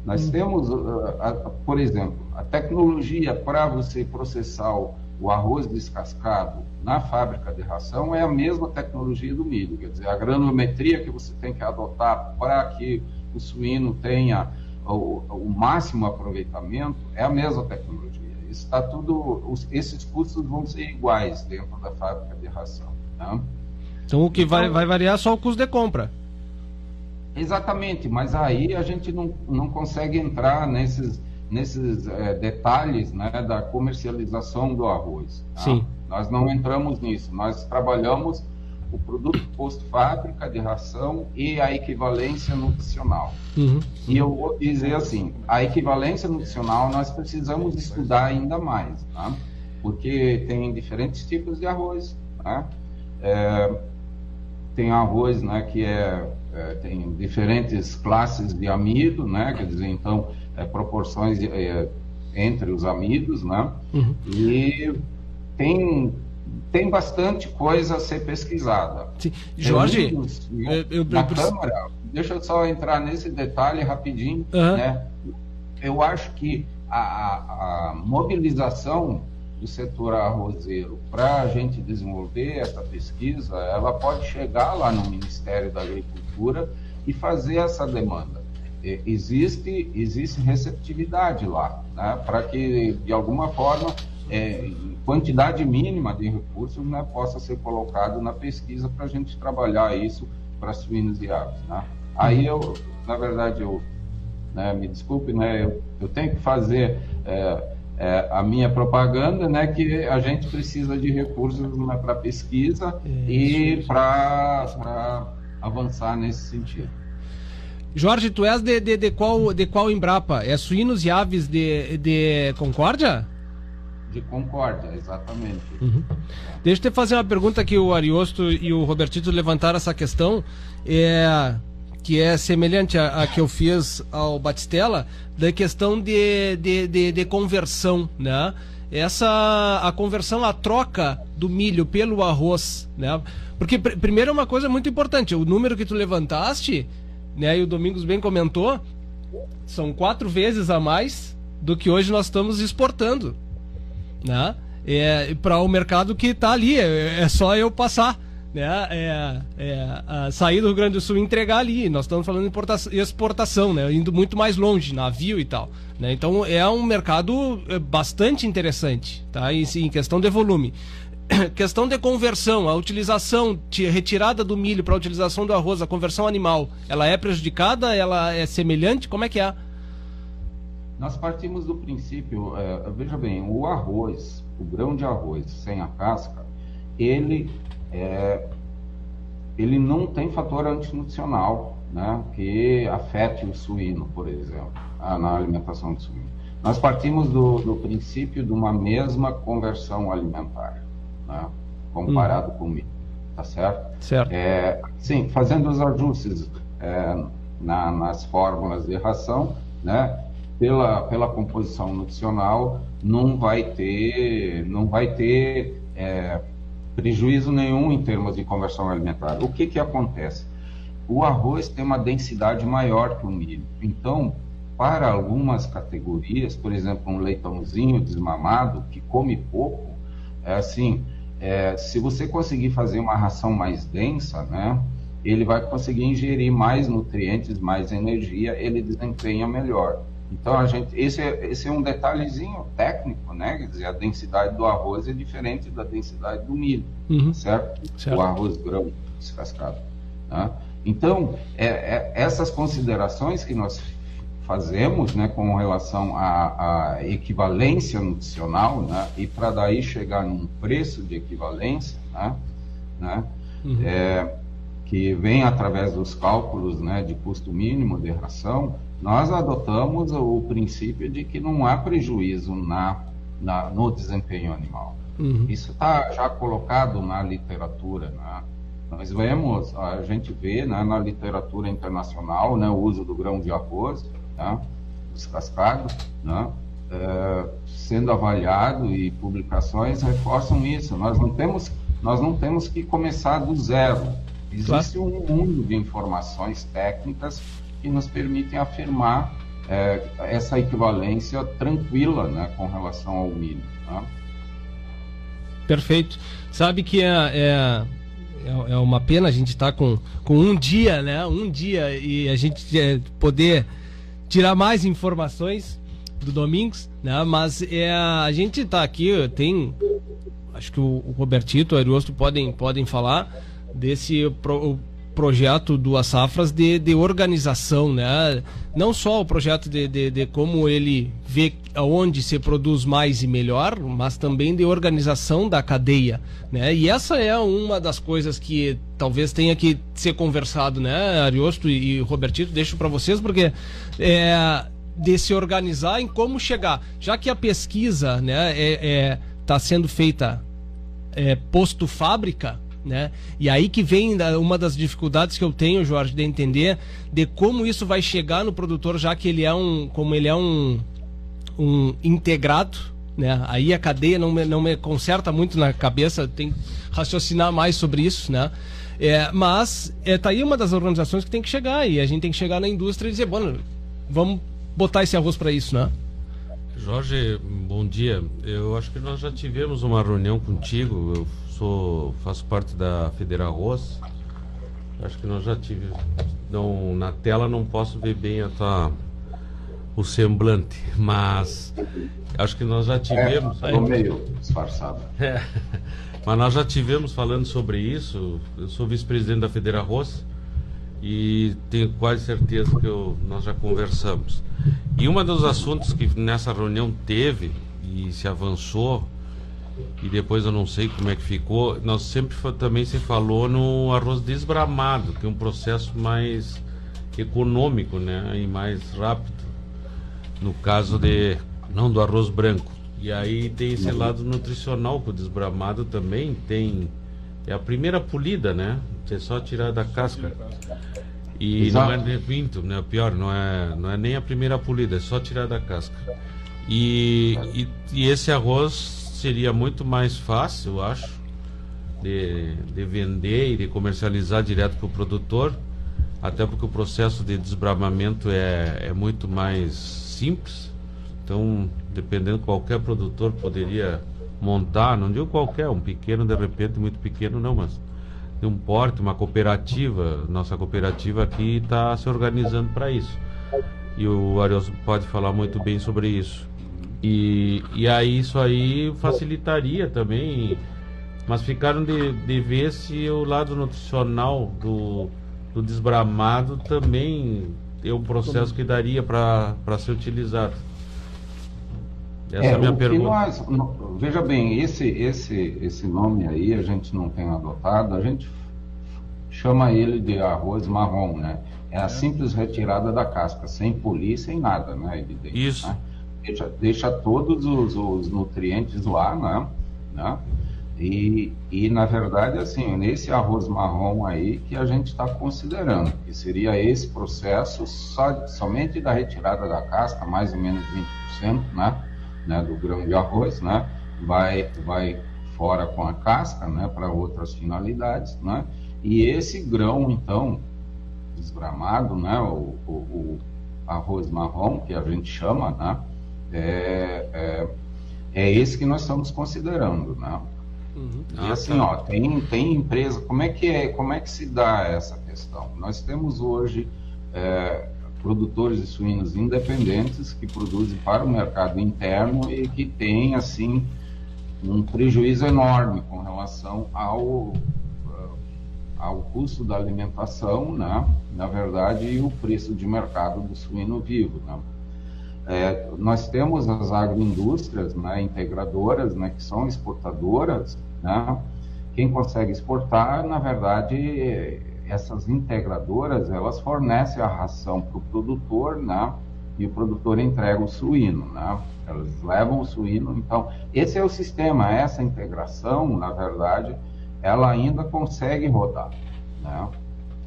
Nós uhum. temos, uh, uh, por exemplo, a tecnologia para você processar o, o, arroz descascado na fábrica de ração é a mesma tecnologia do milho, quer dizer, a granulometria que você tem que adotar para que o suíno tenha o, o máximo aproveitamento é a mesma tecnologia está tudo, os, esses custos vão ser iguais dentro da fábrica de ração. Né? Então o que então, vai, vai variar só o custo de compra. Exatamente, mas aí a gente não, não consegue entrar nesses, nesses é, detalhes né, da comercialização do arroz. Tá? Sim. Nós não entramos nisso, nós trabalhamos o produto post-fábrica de ração e a equivalência nutricional. Uhum. E eu vou dizer assim, a equivalência nutricional nós precisamos estudar ainda mais, tá? porque tem diferentes tipos de arroz. Tá? É, tem arroz né, que é, é, tem diferentes classes de amido, né? quer dizer, então, é, proporções de, é, entre os amidos, né? Uhum. e tem tem bastante coisa a ser pesquisada. Sim. Jorge, eu, eu, na eu, Câmara, deixa eu só entrar nesse detalhe rapidinho. Uhum. Né? Eu acho que a, a, a mobilização do setor arrozeiro para a gente desenvolver essa pesquisa, ela pode chegar lá no Ministério da Agricultura e fazer essa demanda. Existe, existe receptividade lá, né? para que, de alguma forma, é, quantidade mínima de recursos né, possa ser colocado na pesquisa para a gente trabalhar isso para suínos e aves. Né? Aí eu, na verdade, eu, né, me desculpe, né, eu, eu tenho que fazer é, é, a minha propaganda, né, que a gente precisa de recursos né, para pesquisa e para avançar nesse sentido. Jorge, tu és de, de, de, qual, de qual Embrapa? É suínos e aves de, de Concórdia? De Concórdia, exatamente. Uhum. Deixa eu te fazer uma pergunta que o Ariosto e o Robertito levantaram essa questão, é, que é semelhante à, que eu fiz ao Batistella, da questão de, de, de, de conversão, né? essa a conversão, a troca do milho pelo arroz, né? Porque pr primeiro é uma coisa muito importante, o número que tu levantaste, né, e o Domingos bem comentou, são quatro vezes a mais do que hoje nós estamos exportando, né? É, para o mercado que está ali, é, é só eu passar né, é, é, sair do Rio Grande do Sul e entregar ali. Nós estamos falando de exportação, né, indo muito mais longe, navio e tal. Né, então é um mercado é, bastante interessante, tá? em, em questão de volume. <coughs> questão de conversão, a utilização, retirada do milho para a utilização do arroz, a conversão animal, ela é prejudicada? Ela é semelhante? Como é que é? Nós partimos do princípio, é, veja bem, o arroz, o grão de arroz sem a casca, ele é, ele não tem fator antinutricional né, que afete o suíno, por exemplo, na alimentação do suíno. Nós partimos do, do princípio de uma mesma conversão alimentar, né, comparado hum. com o milho, tá certo? Certo. É, sim, fazendo os ajustes é, na, nas fórmulas de ração, né, pela, pela composição nutricional, não vai ter, não vai ter é, prejuízo nenhum em termos de conversão alimentar. O que, que acontece? O arroz tem uma densidade maior que o milho. Então, para algumas categorias, por exemplo, um leitãozinho desmamado que come pouco, é assim, é, se você conseguir fazer uma ração mais densa, né, ele vai conseguir ingerir mais nutrientes, mais energia, ele desempenha melhor. Então a gente, esse é, esse é um detalhezinho técnico, né? Quer dizer, a densidade do arroz é diferente da densidade do milho, uhum. certo? certo? O arroz grão descascado. Né? Então é, é, essas considerações que nós fazemos, né, com relação à, à equivalência nutricional, né, e para daí chegar num preço de equivalência, né, né, uhum. é, que vem através dos cálculos, né, de custo mínimo de ração nós adotamos o princípio de que não há prejuízo na, na no desempenho animal. Uhum. Isso está já colocado na literatura. Né? Nós vemos, a gente vê né, na literatura internacional né, o uso do grão de arroz, né, descascado, né, é, sendo avaliado e publicações reforçam isso. Nós não temos, nós não temos que começar do zero. Existe claro. um mundo de informações técnicas que nos permitem afirmar é, essa equivalência tranquila né, com relação ao milho. Né? Perfeito. Sabe que é, é, é, é uma pena a gente estar tá com, com um dia, né? Um dia e a gente é, poder tirar mais informações do Domingos, né? Mas é, a gente está aqui, tem. Acho que o, o Robertito, o Ariosto podem, podem falar desse pro, projeto do Safras de, de organização, né? Não só o projeto de, de, de, como ele vê aonde se produz mais e melhor, mas também de organização da cadeia, né? E essa é uma das coisas que talvez tenha que ser conversado, né, Ariosto e, e Robertito, deixo para vocês porque é de se organizar em como chegar, já que a pesquisa, né, é, é tá sendo feita é, posto fábrica, né? E aí que vem uma das dificuldades que eu tenho, Jorge, de entender de como isso vai chegar no produtor, já que ele é um, como ele é um, um integrado, né? Aí a cadeia não me, não me conserta muito na cabeça, tem que raciocinar mais sobre isso, né? É, mas é, tá aí uma das organizações que tem que chegar e a gente tem que chegar na indústria e dizer, bom, vamos botar esse arroz para isso, né? Jorge, bom dia. Eu acho que nós já tivemos uma reunião contigo. Eu sou faço parte da Federal Arroz. Acho que nós já tivemos. Não, na tela não posso ver bem a tua, o semblante, mas acho que nós já tivemos. É, meio disfarçado. <laughs> É, mas nós já tivemos falando sobre isso. Eu sou vice-presidente da Federal Arroz e tenho quase certeza que eu, nós já conversamos. E um dos assuntos que nessa reunião teve e se avançou e depois eu não sei como é que ficou. Nós sempre também se falou no arroz desbramado, que é um processo mais econômico, né, e mais rápido. No caso de não do arroz branco. E aí tem esse lado nutricional que o desbramado também tem é a primeira polida, né? É só tirar da casca. E Exato. não é nem pinto, né? Pior, não é, não é nem a primeira polida, é só tirar da casca. E, e, e, esse arroz seria muito mais fácil, eu acho, de, de vender e de comercializar direto para o produtor, até porque o processo de desbramamento é, é muito mais simples. Então, dependendo, qualquer produtor poderia montar, não digo qualquer, um pequeno de repente, muito pequeno não, mas de um porte, uma cooperativa. Nossa cooperativa aqui está se organizando para isso. E o Arios pode falar muito bem sobre isso. E, e aí isso aí facilitaria também. Mas ficaram de, de ver se o lado nutricional do, do desbramado também é um processo que daria para ser utilizado. Essa é, é a minha pergunta. Nós, veja bem, esse, esse, esse nome aí a gente não tem adotado, a gente chama ele de arroz marrom, né? É a é. simples retirada da casca, sem polir, sem nada, né? Evidente, Isso. Né? Deixa, deixa todos os, os, nutrientes lá, né? né? E, e, na verdade, assim, nesse arroz marrom aí que a gente está considerando, que seria esse processo só, somente da retirada da casca, mais ou menos 20%, né? né, do grão de arroz, né, vai, vai fora com a casca, né, para outras finalidades, né, e esse grão, então, desgramado, né, o, o, o arroz marrom, que a gente chama, né, é, é, é esse que nós estamos considerando, né. Uhum. E ah, assim, tá. ó, tem, tem empresa, como é que é, como é que se dá essa questão? Nós temos hoje é, produtores de suínos independentes que produzem para o mercado interno e que têm assim um prejuízo enorme com relação ao eh, ao custo da alimentação, né? na verdade, e o preço de mercado do suíno vivo. Né? É, nós temos as agroindústrias né, integradoras, né, que são exportadoras. Né? Quem consegue exportar, na verdade, essas integradoras elas fornecem a ração para o produtor, né? E o produtor entrega o suíno, né? Elas levam o suíno. Então, esse é o sistema. Essa integração, na verdade, ela ainda consegue rodar, né?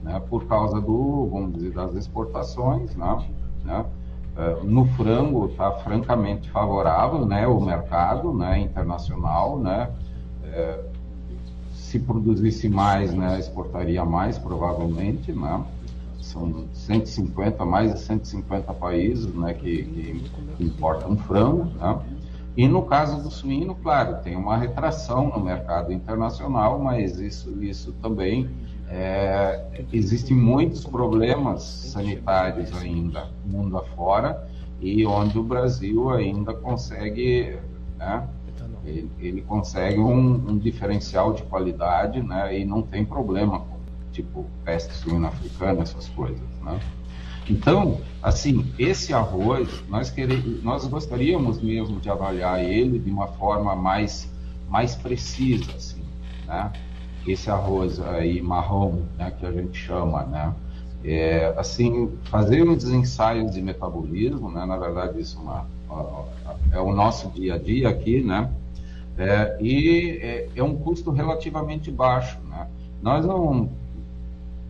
né? Por causa do, vamos dizer, das exportações, né? né? É, no frango está francamente favorável, né? O mercado, né? Internacional, né? É, se produzisse mais, né, exportaria mais, provavelmente, né? São 150, mais de 150 países, né, que, que importam frango, né? E no caso do suíno, claro, tem uma retração no mercado internacional, mas isso, isso também é, existem muitos problemas sanitários ainda mundo afora e onde o Brasil ainda consegue né, ele, ele consegue um, um, diferencial de qualidade, né? E não tem problema com, tipo, peste suína africana, essas coisas, né? Então, assim, esse arroz, nós, queremos, nós gostaríamos mesmo de avaliar ele de uma forma mais, mais precisa, assim, né? Esse arroz aí marrom, né, que a gente chama, né? É, assim, fazer uns ensaios de metabolismo, né? Na verdade, isso é, uma, é o nosso dia a dia aqui, né? É, e é, é, um custo relativamente baixo. Né? Nós não,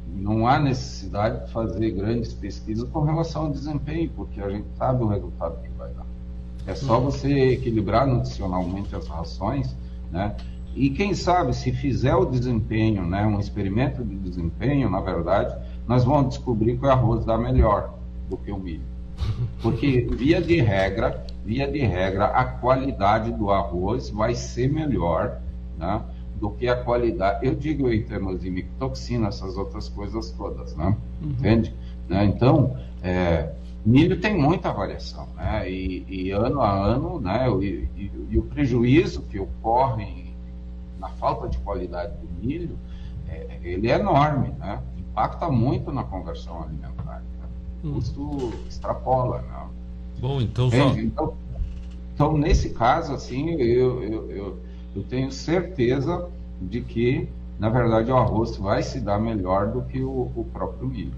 não há necessidade de fazer grandes pesquisas com relação ao desempenho, porque a gente sabe o resultado que vai dar. É só uhum. você equilibrar nutricionalmente as rações, né? E quem sabe, se fizer o desempenho, né, um experimento de desempenho, na verdade, nós vamos descobrir que o arroz dá melhor do que o milho. Porque, via de regra, via de regra, a qualidade do arroz vai ser melhor né, do que a qualidade. Eu digo em termos de micotoxina, essas outras coisas todas, né? Uhum. Entende? Né? Então, é, milho tem muita variação, né? E, e ano a ano, né? E, e, e, o prejuízo que ocorre na falta de qualidade do milho, é, ele é enorme, né? Impacta muito na conversão alimentar. Né? O uhum. custo extrapola, né? Bom, então só... Então, então, nesse caso, assim, eu, eu, eu, eu, tenho certeza de que, na verdade, o arroz vai se dar melhor do que o, o próprio milho.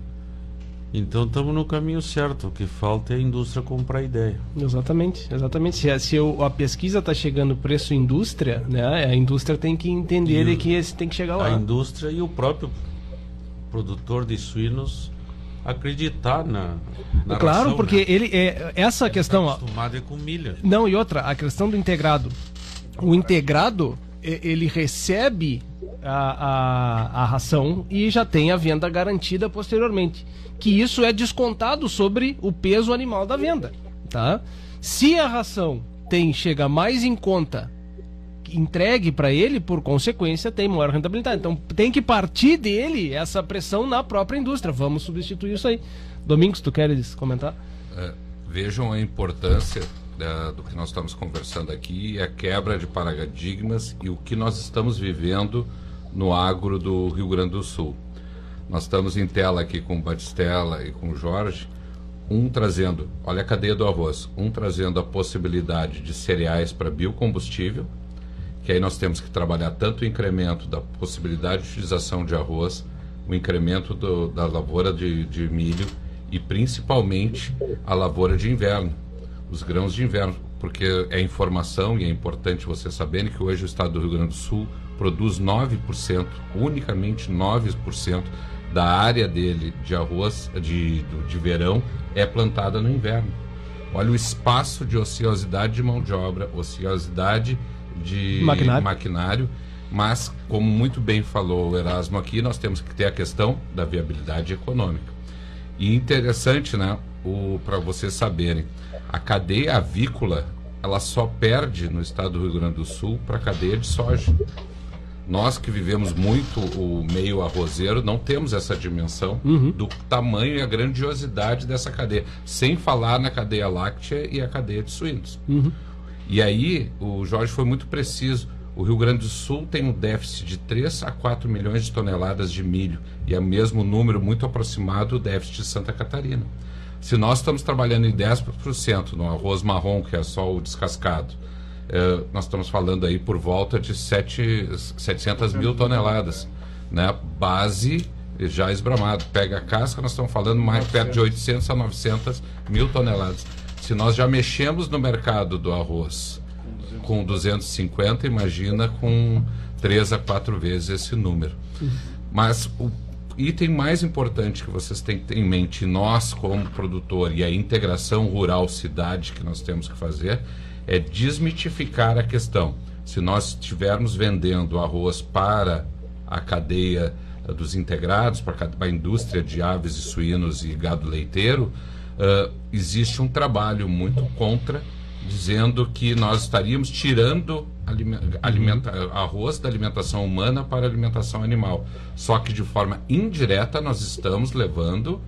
Então estamos no caminho certo. O que falta é a indústria comprar ideia. Exatamente, exatamente. Se, se a pesquisa está chegando preço indústria, né, a indústria tem que entender e que esse tem que chegar lá. A indústria e o próprio produtor de suínos acreditar na, na claro, ração, porque né? ele é essa questão, ó, acostumado é com milha. Não, e outra, a questão do integrado. O integrado, ele recebe a, a, a ração e já tem a venda garantida posteriormente. Que isso é descontado sobre o peso animal da venda. Tá? Se a ração tem chega mais em conta entregue para ele, por consequência, tem maior rentabilidade. Então tem que partir dele essa pressão na própria indústria. Vamos substituir isso aí. Domingos, tu queres comentar? É, vejam a importância do que nós estamos conversando aqui, a quebra de paradigmas e o que nós estamos vivendo no agro do Rio Grande do Sul. Nós estamos em tela aqui com o Batistella e com o Jorge, um trazendo, olha a cadeia do arroz, um trazendo a possibilidade de cereais para biocombustível, que aí nós temos que trabalhar tanto o incremento da possibilidade de utilização de arroz, o incremento do- da lavoura de, de milho e principalmente a lavoura de inverno, os grãos de inverno, porque é informação e é importante vocês saberem que hoje o estado do Rio Grande do Sul produz 9%, unicamente 9% da área dele de arroz de, de verão é plantada no inverno. Olha o espaço de ociosidade de mão de obra, ociosidade de Maquinário. maquinário, mas, como muito bem falou o Erasmo aqui, nós temos que ter a questão da viabilidade econômica. E interessante, né, para vocês saberem, a cadeia avícola, ela só perde no estado do Rio Grande do Sul para a cadeia de soja. Nós que vivemos muito o meio arrozeiro não temos essa dimensão do tamanho e a grandiosidade dessa cadeia, sem falar na cadeia láctea e a cadeia de suínos. E aí, o Jorge foi muito preciso. O Rio Grande do Sul tem um déficit de 3 a 4 milhões de toneladas de milho, e é o mesmo número muito aproximado do déficit de Santa Catarina. Se nós estamos trabalhando em 10% no arroz marrom, que é só o descascado, eh, nós estamos falando aí por volta de 7, 700 mil toneladas. Né? Base já esbramado. Pega a casca, nós estamos falando mais perto de 800 a 900 mil toneladas. Se nós já mexemos no mercado do arroz com 250, imagina com 3 a 4 vezes esse número. Mas o item mais importante que vocês têm que ter em mente, nós como produtor e a integração rural-cidade que nós temos que fazer, é desmitificar a questão. Se nós estivermos vendendo arroz para a cadeia eh, dos integrados, para a indústria de aves e suínos e gado leiteiro, ah, existe um trabalho muito contra, dizendo que nós estaríamos tirando alime- alimenta- arroz da alimentação humana para a alimentação animal. Só que de forma indireta nós estamos levando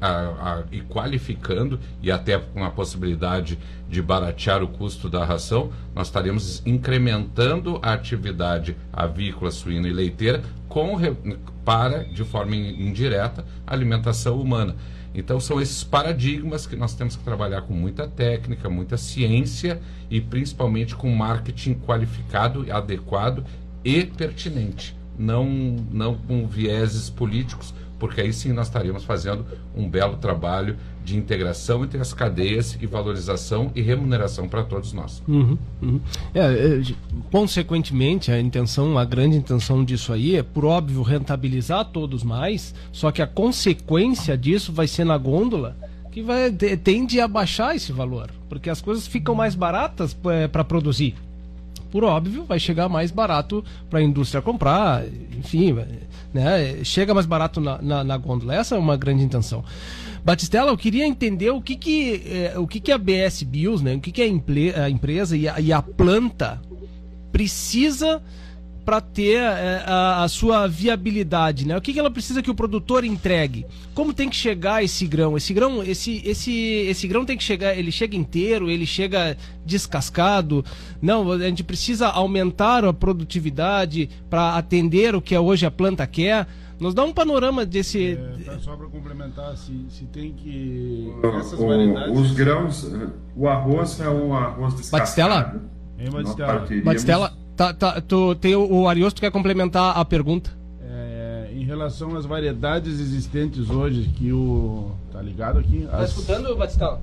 a- a- e qualificando e até com a possibilidade de baratear o custo da ração, nós estaremos incrementando a atividade avícola, suína e leiteira com para, de forma in- indireta, a alimentação humana. Então são esses paradigmas que nós temos que trabalhar com muita técnica, muita ciência e principalmente com marketing qualificado, adequado e pertinente, não não com vieses políticos, porque aí sim nós estaríamos fazendo um belo trabalho de integração entre as cadeias e valorização e remuneração para todos nós. Uhum, uhum. É, é, consequentemente, a intenção, a grande intenção disso aí é, por óbvio, rentabilizar todos mais, só que a consequência disso vai ser na gôndola que vai, te- tende a baixar esse valor, porque as coisas ficam mais baratas para produzir. Por óbvio, vai chegar mais barato para a indústria comprar, enfim, né? chega mais barato na, na, na gôndola. Essa é uma grande intenção. Batistella, eu queria entender o que, que, eh, o que, que a BS Bios, né? o que, que a, a empresa e a, e a planta precisa para ter eh, a, a sua viabilidade, né? O que, que ela precisa que o produtor entregue? Como tem que chegar esse grão? Esse grão, esse, esse, esse grão tem que chegar, ele chega inteiro, ele chega descascado? Não, a gente precisa aumentar a produtividade para atender o que hoje a planta quer. Nos dá um panorama desse. É, tá, só para complementar, se, se tem que. Essas O- variedades. os grãos, eh, o arroz é um arroz descascado. Hein, Nós Batistella? partiríamos- Batistella, tá, tá, tu, tem o, o Ariosto quer complementar a pergunta. É, em relação às variedades existentes hoje, que o. Tá ligado aqui? As- Batistella?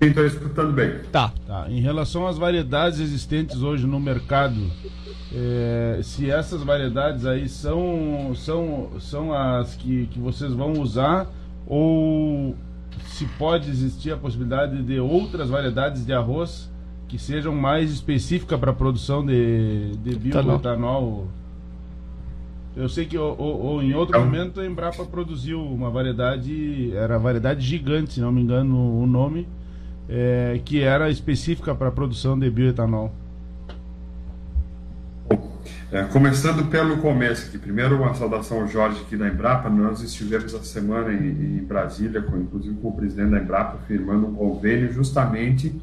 Estou escutando bem. Tá. tá. Em relação às variedades existentes hoje no mercado, é, se essas variedades aí são, são, são as que, que vocês vão usar ou se pode existir a possibilidade de outras variedades de arroz que sejam mais específicas para a produção de, de bioetanol. Eu sei que ou, ou, em outro então, momento a Embrapa produziu uma variedade, era a variedade gigante, se não me engano o nome, é, que era específica para a produção de bioetanol. É, começando pelo começo aqui, primeiro uma saudação ao Jorge aqui da Embrapa, nós estivemos essa semana em, em Brasília, com, inclusive com o presidente da Embrapa, firmando um convênio justamente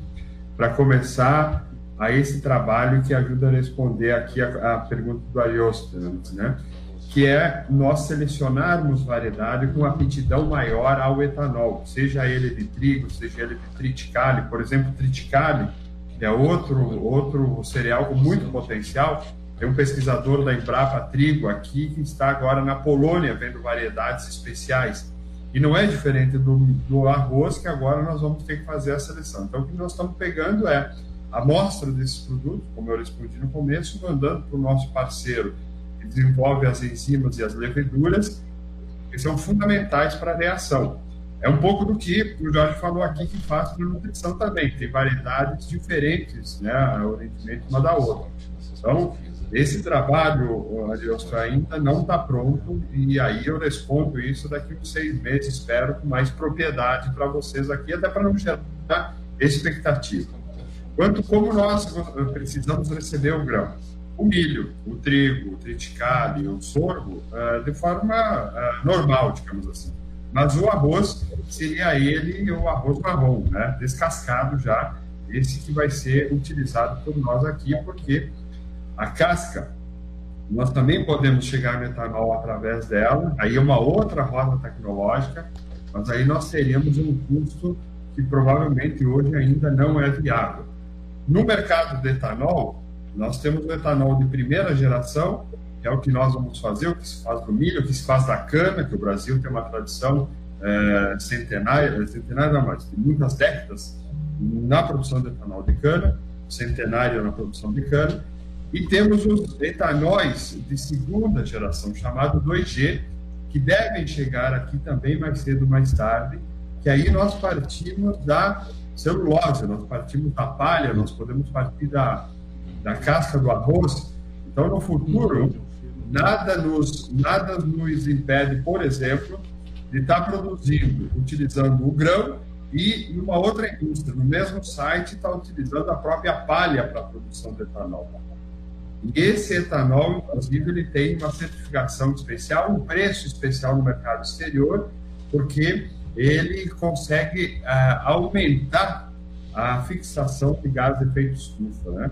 para começar a esse trabalho que ajuda a responder aqui a, a pergunta do Ariosto, né? que é nós selecionarmos variedade com aptidão maior ao etanol, seja ele de trigo, seja ele de triticale, por exemplo, triticale, é outro, outro cereal com muito potencial, tem um pesquisador da Embrapa Trigo aqui que está agora na Polônia vendo variedades especiais. E não é diferente do, do arroz, que agora nós vamos ter que fazer a seleção. Então, o que nós estamos pegando é a amostra desses produtos, como eu respondi no começo, mandando para o nosso parceiro que desenvolve as enzimas e as leveduras, que são fundamentais para a reação. É um pouco do que o Jorge falou aqui que faz para a nutrição também. Tem variedades diferentes, né, orientamento uma da outra. Então, esse trabalho, Adilson, ainda não está pronto e aí eu respondo isso daqui a seis meses, espero, com mais propriedade para vocês aqui, até para não gerar expectativa. Quanto como nós precisamos receber o grão, o milho, o trigo, o triticale, o sorgo, uh, de forma uh, normal, digamos assim. Mas o arroz seria ele o arroz marrom, né? descascado já, esse que vai ser utilizado por nós aqui, porque a casca, nós também podemos chegar no etanol através dela, aí é uma outra rota tecnológica, mas aí nós teríamos um custo que provavelmente hoje ainda não é viável. No mercado de etanol, nós temos o etanol de primeira geração, que é o que nós vamos fazer, o que se faz do milho, o que se faz da cana, que o Brasil tem uma tradição é, centenária, centenária não, mas de muitas décadas na produção de etanol de cana, centenária na produção de cana, e temos os etanóis de segunda geração, chamado 2G, que devem chegar aqui também mais cedo ou mais tarde, que aí nós partimos da celulose, nós partimos da palha, nós podemos partir da, da casca do arroz. Então, no futuro, nada nos, nada nos impede, por exemplo, de estar produzindo, utilizando o grão e numa outra indústria, no mesmo site, está utilizando a própria palha para a produção de etanol. E esse etanol, inclusive, ele tem uma certificação especial, um preço especial no mercado exterior, porque ele consegue uh, aumentar a fixação de gás de efeito estufa, né?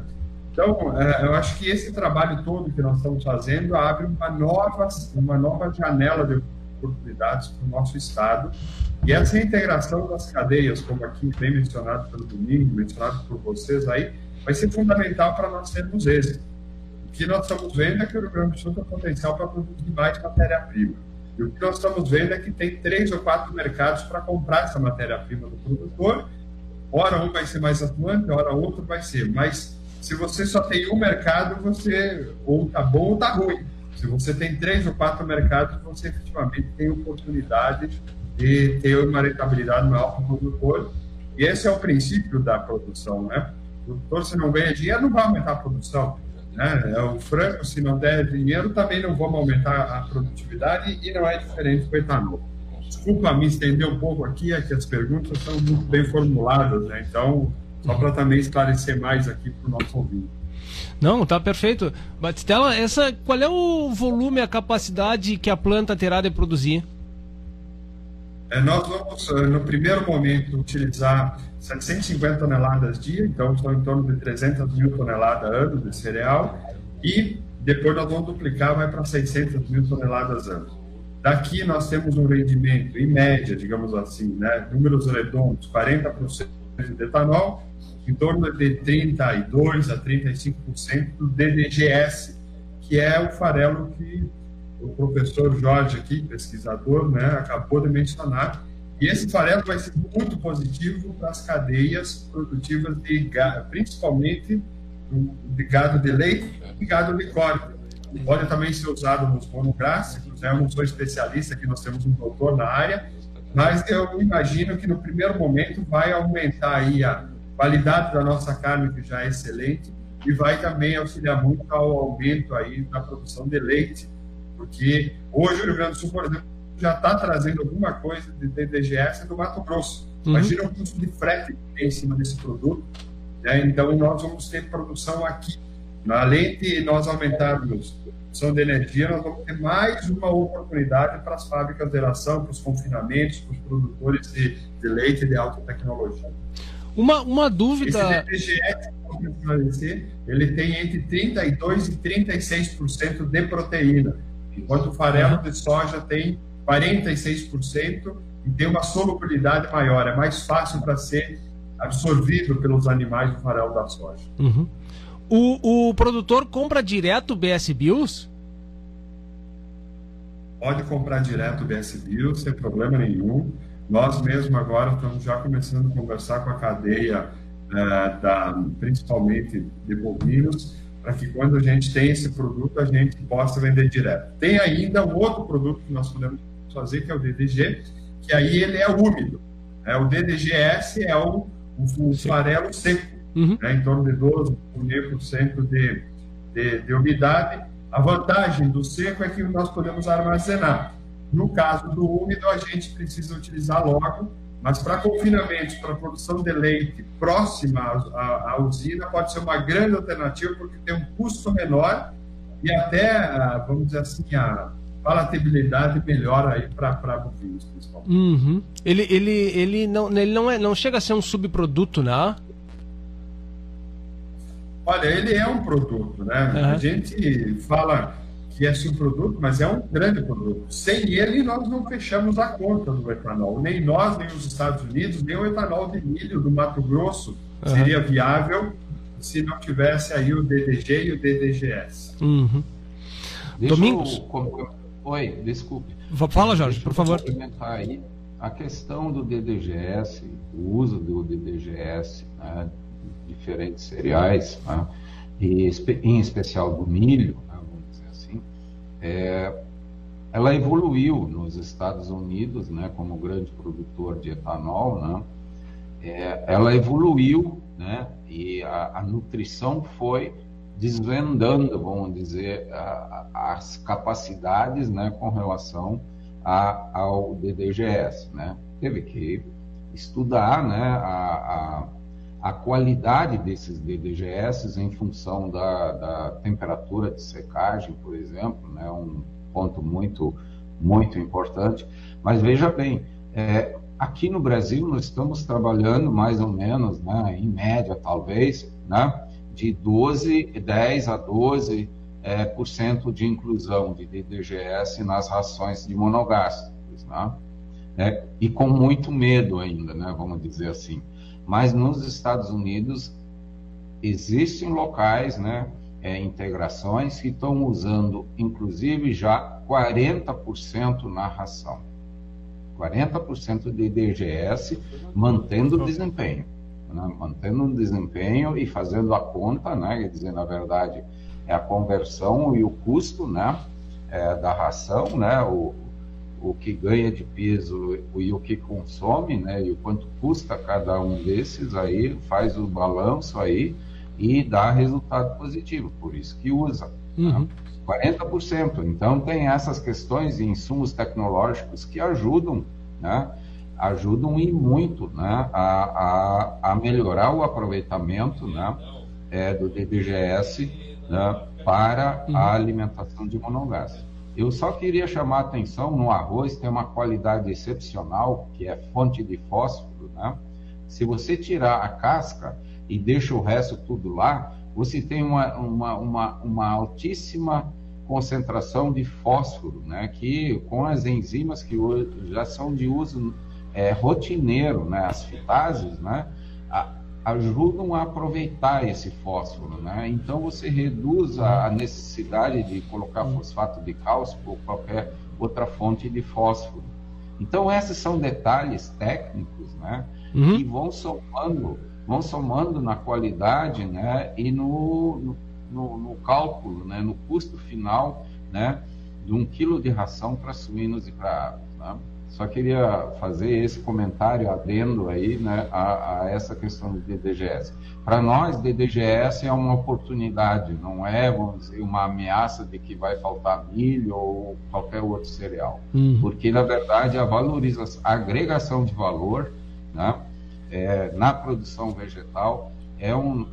Então, uh, eu acho que esse trabalho todo que nós estamos fazendo abre uma nova, uma nova janela de oportunidades para o nosso Estado. E essa integração das cadeias, como aqui bem mencionado pelo Domingo, mencionado por vocês aí, vai ser fundamental para nós termos êxito que nós estamos vendo é que o Rio Grande do Sul tem potencial para produzir mais matéria-prima. E o que nós estamos vendo é que tem três ou quatro mercados para comprar essa matéria-prima do produtor. Ora um vai ser mais atuante, ora outro vai ser. Mas se você só tem um mercado, você ou está bom ou está ruim. Se você tem três ou quatro mercados, você efetivamente tem oportunidade de ter uma rentabilidade maior para o produtor. E esse é o princípio da produção, né? O produtor, se não ganha dinheiro, não vai aumentar a produção. Né? É, o frango, se não der dinheiro, também não vamos aumentar a produtividade e não é diferente com o etanol. Desculpa me estender um pouco aqui, é que as perguntas são muito bem formuladas, né? então, só para também esclarecer mais aqui para o nosso ouvinte. Não, tá perfeito. Batistela, essa, qual é o volume, a capacidade que a planta terá de produzir? É, nós vamos, eh, no primeiro momento, utilizar 750 toneladas dia, então estão em torno de 300 mil toneladas ano de cereal, e depois nós vamos duplicar, vai para 600 mil toneladas ano. Daqui nós temos um rendimento, em média, digamos assim, né, números redondos, 40% de etanol, em torno de 32% a 35% do DDGS, que é o farelo que o professor Jorge aqui, pesquisador, né, acabou de mencionar, E esse farelo vai ser muito positivo para as cadeias produtivas de gado, principalmente de gado de leite e gado de corte. Pode também ser usado nos monográficos, né? eu não sou especialista, aqui nós temos um doutor na área, mas eu imagino que no primeiro momento vai aumentar aí a qualidade da nossa carne, que já é excelente, e vai também auxiliar muito ao aumento aí da produção de leite, porque hoje o Rio Grande do Sul, por exemplo, já está trazendo alguma coisa de DDGS do Mato Grosso. Uhum. Imagina o custo de frete em cima desse produto. Né? Então, nós vamos ter produção aqui. Além de nós aumentarmos a produção de energia, nós vamos ter mais uma oportunidade para as fábricas de ração, para os confinamentos, para os produtores de, de leite de alta tecnologia. Uma, uma dúvida. Esse DDGS, ele tem entre 32% e 36% de proteína, enquanto o farelo de soja tem 46% e tem uma solubilidade maior, é mais fácil para ser absorvido pelos animais do farelo da soja. Uhum. O, o produtor compra direto o BS Bios? Pode comprar direto o BS Bios, sem problema nenhum. Nós mesmo agora estamos já começando a conversar com a cadeia, é, da, principalmente de bovinos, para que quando a gente tem esse produto, a gente possa vender direto. Tem ainda um outro produto que nós podemos fazer, que é o DDG, que aí ele é úmido. É, o DDGS é o, o, o farelo seco, uhum. né, em torno de 12% de, de, de umidade. A vantagem do seco é que nós podemos armazenar. No caso do úmido, a gente precisa utilizar logo, mas para confinamento, para produção de leite próxima à, à, usina, pode ser uma grande alternativa, porque tem um custo menor e até, ah, vamos dizer assim, a palatabilidade melhor aí para bovinos, principalmente. Uhum. Ele, ele, ele, não, ele não, é, não chega a ser um subproduto, né? Olha, ele é um produto, né? Uhum. A gente fala que é subproduto, mas é um grande produto. Sem ele, nós não fechamos a conta do etanol. Nem nós, nem os Estados Unidos, nem o etanol de milho do Mato Grosso uhum. seria viável se não tivesse aí o DDG e o DDGS. Uhum. Domingos? Eu... Oi, desculpe. Fala, Jorge, por favor. Aí a questão do DDGS, o uso do DDGS, né, diferentes cereais, né, e em especial do milho, é, ela evoluiu nos Estados Unidos, né, como grande produtor de etanol, né, é, ela evoluiu, né, e a, a, nutrição foi desvendando, vamos dizer, a, a, as capacidades, né, com relação ao DDGS, né, teve que estudar, né, a, a qualidade desses DDGS em função da, da, temperatura de secagem, por exemplo, né, um ponto muito, muito importante. Mas veja bem, é, aqui no Brasil nós estamos trabalhando mais ou menos, né, em média talvez, né, de 12, 10 a 12 é, por cento de inclusão de DDGS nas rações de monogástricos, né? É, e com muito medo ainda, né, vamos dizer assim. Mas nos Estados Unidos existem locais, né, é, integrações que estão usando, inclusive, já 40% na ração. 40% de DGS mantendo o desempenho. Né, mantendo o desempenho e fazendo a conta, né, quer dizer, na verdade, é a conversão e o custo né, é, da ração, né, o, o que ganha de peso e o que consome, né, e o quanto custa cada um desses, aí faz o balanço aí e dá resultado positivo, por isso que usa. Né? Uhum. Né? 40%. Então tem essas questões de insumos tecnológicos que ajudam, né, ajudam e muito né, a, a, a melhorar o aproveitamento né, é, do DDGS né, para uhum. a alimentação de monogás. Eu só queria chamar a atenção, no arroz tem uma qualidade excepcional, que é fonte de fósforo, né? Se você tirar a casca e deixa o resto tudo lá, você tem uma, uma, uma, uma altíssima concentração de fósforo, né? Que com as enzimas que já são de uso é, rotineiro, né? As fitases, né? ajudam a aproveitar esse fósforo, né? Então você reduz a necessidade de colocar fosfato de cálcio ou qualquer outra fonte de fósforo. Então, esses são detalhes técnicos né, uhum. que vão somando, vão somando na qualidade né, e no, no, no cálculo, né, no custo final né, de um quilo de ração para suínos e para aves. Né? Só queria fazer esse comentário adendo aí né, a, a essa questão do DDGS. Para nós, DDGS é uma oportunidade, não é vamos dizer, uma ameaça de que vai faltar milho ou qualquer outro cereal. Uhum. Porque, na verdade, a valorização, a agregação de valor né, é, na produção vegetal é um,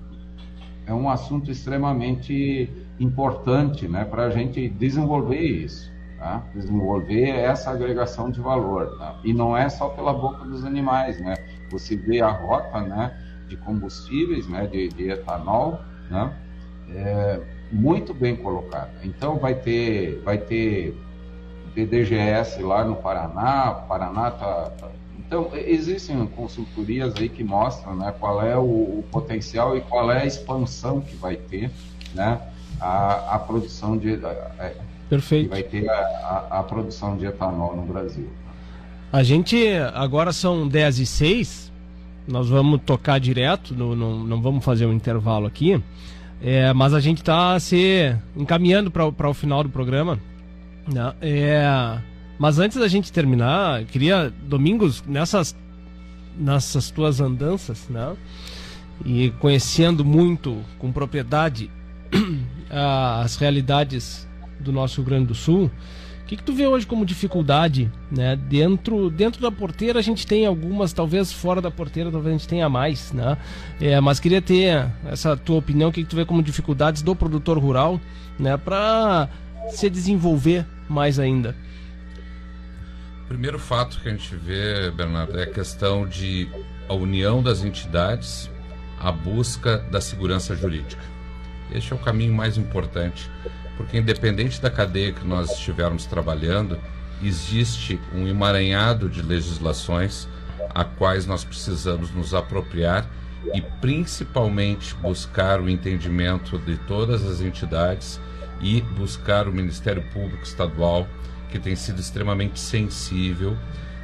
é um assunto extremamente importante né, para a gente desenvolver isso tá? desenvolver essa agregação de valor. Tá? E não é só pela boca dos animais, né? Você vê a rota né, de combustíveis, né, de, de etanol, né? É, muito bem colocada. Então vai ter, vai ter DDGS lá no Paraná, Paraná tá, tá, então existem consultorias aí que mostram, né, qual é o, o, potencial e qual é a expansão que vai ter, né, a, a produção de a, Perfeito. Vai ter a, a, a, produção de etanol no Brasil. A gente, agora são 10 e 6, nós vamos tocar direto, não, não, não vamos fazer um intervalo aqui, é, mas a gente está se encaminhando para o final do programa. Né? É, mas antes da gente terminar, queria, Domingos, nessas, nessas tuas andanças, né? e conhecendo muito com propriedade <clears throat> as realidades do nosso Rio Grande do Sul. O que, que tu vê hoje como dificuldade, né? Dentro, dentro da porteira a gente tem algumas, talvez fora da porteira talvez a gente tenha mais, né? É, mas queria ter essa tua opinião, o que, que tu vê como dificuldades do produtor rural, né? Para se desenvolver mais ainda. O primeiro fato que a gente vê, Bernardo, é a questão de a união das entidades, a busca da segurança jurídica. Este é o caminho mais importante porque independente da cadeia que nós estivermos trabalhando, existe um emaranhado de legislações a quais nós precisamos nos apropriar e principalmente buscar o entendimento de todas as entidades e buscar o Ministério Público Estadual, que tem sido extremamente sensível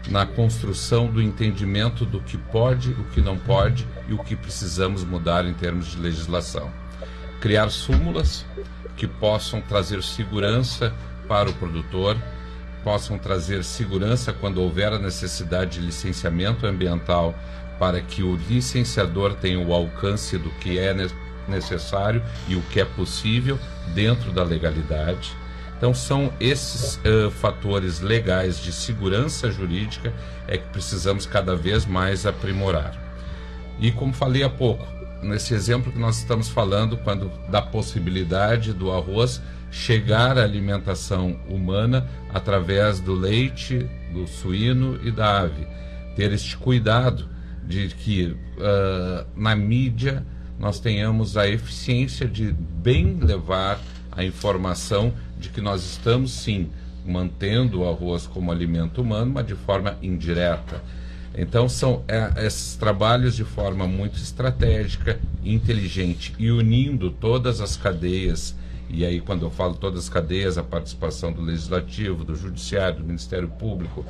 na construção do entendimento do que pode, o que não pode e o que precisamos mudar em termos de legislação. Criar súmulas que possam trazer segurança para o produtor, possam trazer segurança quando houver a necessidade de licenciamento ambiental para que o licenciador tenha o alcance do que é necessário e o que é possível dentro da legalidade. Então são esses uh, fatores legais de segurança jurídica é que precisamos cada vez mais aprimorar. E como falei há pouco, nesse exemplo que nós estamos falando, quando da possibilidade do arroz chegar à alimentação humana através do leite, do suíno e da ave. Ter este cuidado de que uh, na mídia nós tenhamos a eficiência de bem levar a informação de que nós estamos sim mantendo o arroz como alimento humano, mas de forma indireta então são é, esses trabalhos de forma muito estratégica, inteligente e unindo todas as cadeias. E aí, quando eu falo todas as cadeias, a participação do Legislativo, do Judiciário, do Ministério Público,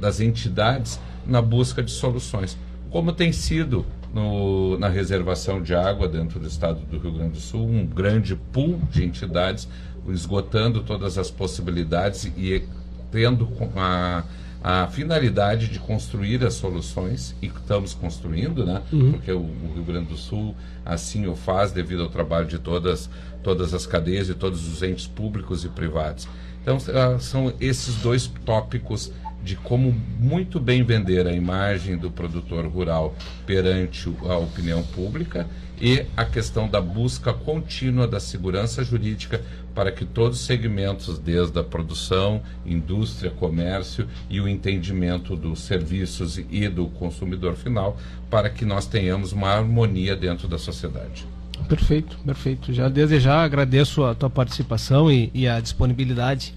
das entidades na busca de soluções. Como tem sido no, na reservação de água dentro do estado do Rio Grande do Sul, um grande pool de entidades esgotando todas as possibilidades e tendo a a finalidade de construir as soluções e estamos construindo, né? Uhum. Porque o, o, Rio Grande do Sul assim o faz devido ao trabalho de todas todas as cadeias e todos os entes públicos e privados. Então ah, são esses dois tópicos de como muito bem vender a imagem do produtor rural perante a opinião pública e a questão da busca contínua da segurança jurídica para que todos os segmentos, desde a produção, indústria, comércio e o entendimento dos serviços e do consumidor final, para que nós tenhamos uma harmonia dentro da sociedade. Perfeito, perfeito. Já desde já agradeço a tua participação e, e a disponibilidade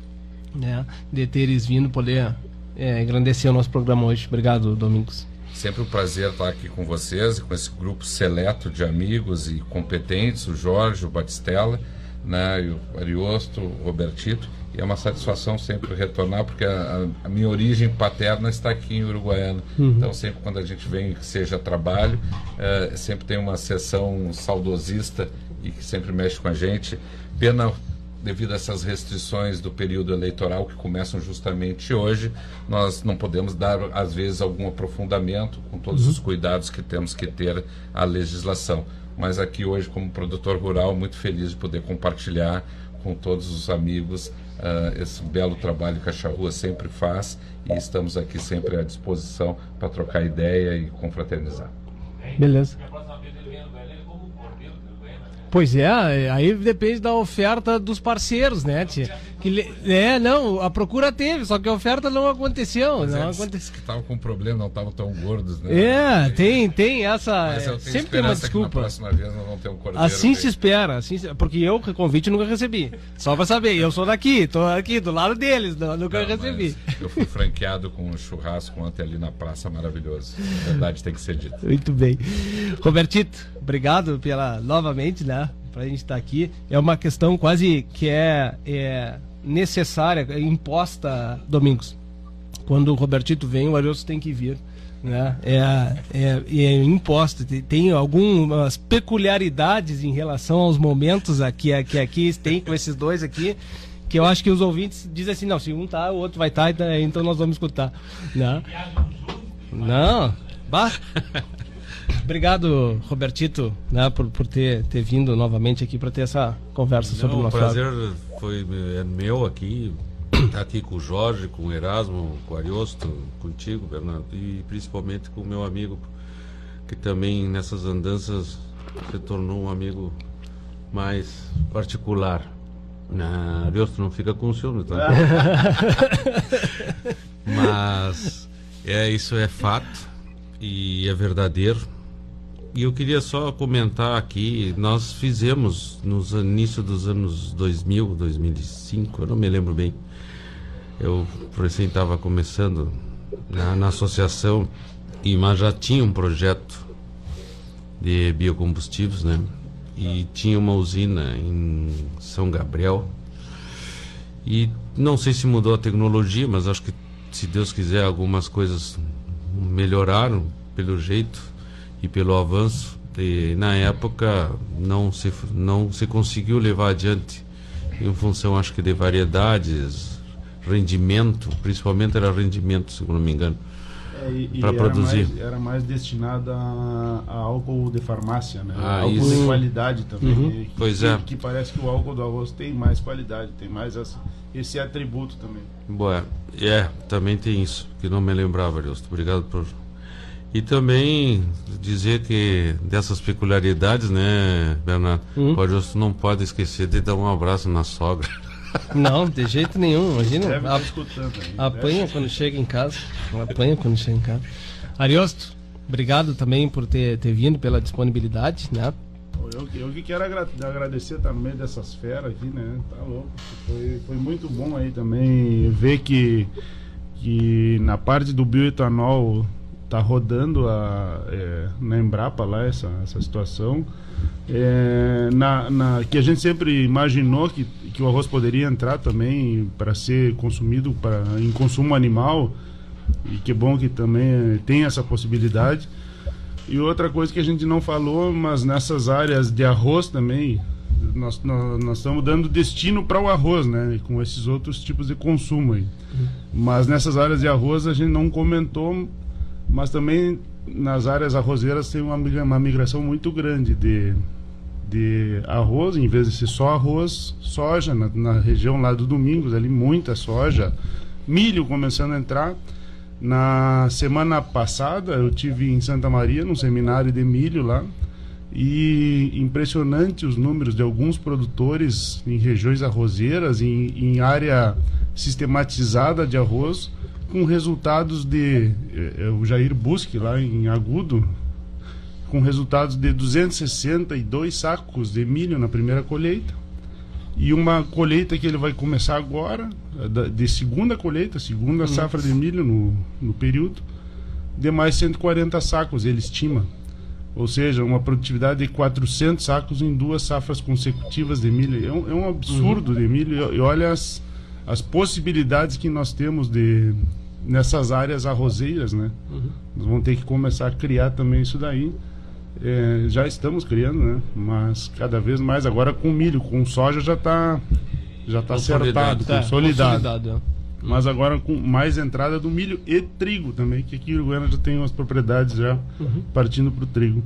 né, de teres vindo poder é, engrandecer o nosso programa hoje. Obrigado, Domingos. Sempre um prazer estar aqui com vocês e com esse grupo seleto de amigos e competentes, o Jorge, o Batistella. Né? O Ariosto, o Robertito. E é uma satisfação sempre retornar, porque a, a minha origem paterna está aqui em Uruguaiana. Uhum. Então, sempre quando a gente vem, que seja trabalho, é, sempre tem uma sessão saudosista e que sempre mexe com a gente. Pena devido a essas restrições do período eleitoral que começam justamente hoje, nós não podemos dar, às vezes, algum aprofundamento com todos uhum. os cuidados que temos que ter a legislação. Mas aqui hoje, como produtor rural, muito feliz de poder compartilhar com todos os amigos uh, esse belo trabalho que a Charrua sempre faz e estamos aqui sempre à disposição para trocar ideia e confraternizar. Beleza. Pois é, aí depende da oferta dos parceiros, né, tia? Que, é, não, a procura teve, só que a oferta não aconteceu. Mas não aconteceu. que estavam com problema, não estavam tão gordos, né? É, tem, tem essa. Mas eu tenho sempre tem uma desculpa. Que na próxima vez nós vamos ter um cordeiro. Assim se espera, assim, porque eu convite nunca recebi. Só pra saber, eu sou daqui, tô aqui do lado deles, não, nunca não, recebi. Eu fui franqueado com um churrasco ontem ali na praça maravilhoso. A verdade tem que ser dita. <laughs> Muito bem. Robertito, obrigado pela novamente, né? para a gente estar tá aqui. É uma questão quase que é, é necessária, imposta, Domingos. Quando o Robertito vem, o Arius tem que vir. Né? É, é, é imposta. Tem algumas peculiaridades em relação aos momentos aqui, que aqui tem com esses dois aqui que eu acho que os ouvintes dizem assim, não, se um tá, o outro vai estar, tá, então nós vamos escutar. Né? Não, bah. Obrigado, Robertito, né, por, por ter, ter vindo novamente aqui para ter essa conversa Não, sobre o nosso prazer foi é meu aqui, estar aqui com o Jorge, com o Erasmo, com o Ariosto, contigo, Bernardo, e principalmente com o meu amigo, que também nessas andanças se tornou um amigo mais particular. Ariosto não fica com ciúme, tá? <laughs> Mas é, isso é fato e é verdadeiro e eu queria só comentar aqui, nós fizemos no início dos anos 2000, 2005, eu não me lembro bem. Eu recém estava começando na, na, associação, e mas já tinha um projeto de biocombustíveis, né? E tinha uma usina em São Gabriel. E não sei se mudou a tecnologia, mas acho que se Deus quiser algumas coisas melhoraram pelo jeito e pelo avanço. E na época não se, não se conseguiu levar adiante em função, acho que, de variedades, rendimento, principalmente era rendimento, se não me engano, é, para produzir. Mais, era mais destinada a, a, álcool de farmácia, né? Ah, álcool isso. de qualidade também. Uhum. Que, pois que, é. Que parece que o álcool do arroz tem mais qualidade, tem mais essa, esse atributo também. Boa, é, também tem isso, que não me lembrava, Justo. Obrigado por e também dizer que dessas peculiaridades, né, Bernardo? Hum. O Augusto não pode esquecer de dar um abraço na sogra. Não, de jeito nenhum. Imagina. Deve a, escutando aí. Apanha quando chega em casa. Apanha quando chega em casa. Ariosto, obrigado também por ter, ter vindo, pela disponibilidade, né? Eu, eu que quero agradecer meio dessas feras aqui, né? Tá louco. Foi, foi muito bom aí também ver que, que na parte do bioetanol tá rodando a, é, na Embrapa lá essa, essa situação. É, na, na, que a gente sempre imaginou que, que o arroz poderia entrar também para ser consumido pra, em consumo animal e que bom que também tem essa possibilidade. E outra coisa que a gente não falou, mas nessas áreas de arroz também, nós, nós, nós estamos dando destino para o arroz, né? Com esses outros tipos de consumo aí. Uhum. Mas nessas áreas de arroz a gente não comentou mas também nas áreas arrozeiras tem uma, uma migração muito grande de, de arroz, em vez de ser só arroz, soja, na, na região lá do Domingos, ali muita soja, milho começando a entrar. Na semana passada eu tive em Santa Maria, num seminário de milho lá, e impressionante os números de alguns produtores em regiões arrozeiras, em, em área sistematizada de arroz, com resultados de. É, o Jair Busque, lá em Agudo, com resultados de 262 sacos de milho na primeira colheita. E uma colheita que ele vai começar agora, de segunda colheita, segunda safra de milho no, no período, de mais 140 sacos, ele estima. ou seja, uma produtividade de 400 sacos em duas safras consecutivas de milho. É um, é um absurdo uhum. de milho. E olha as, as possibilidades que nós temos de nessas áreas arrozeiras, né? Uhum. Nós vamos ter que começar a criar também isso daí. É, já estamos criando, né? Mas cada vez mais agora com milho, com soja já está já tá acertado, tá, consolidado. consolidado. É. Mas agora com mais entrada do milho e trigo também, que aqui em Uruguaiana já tem umas propriedades já uhum. partindo para o trigo.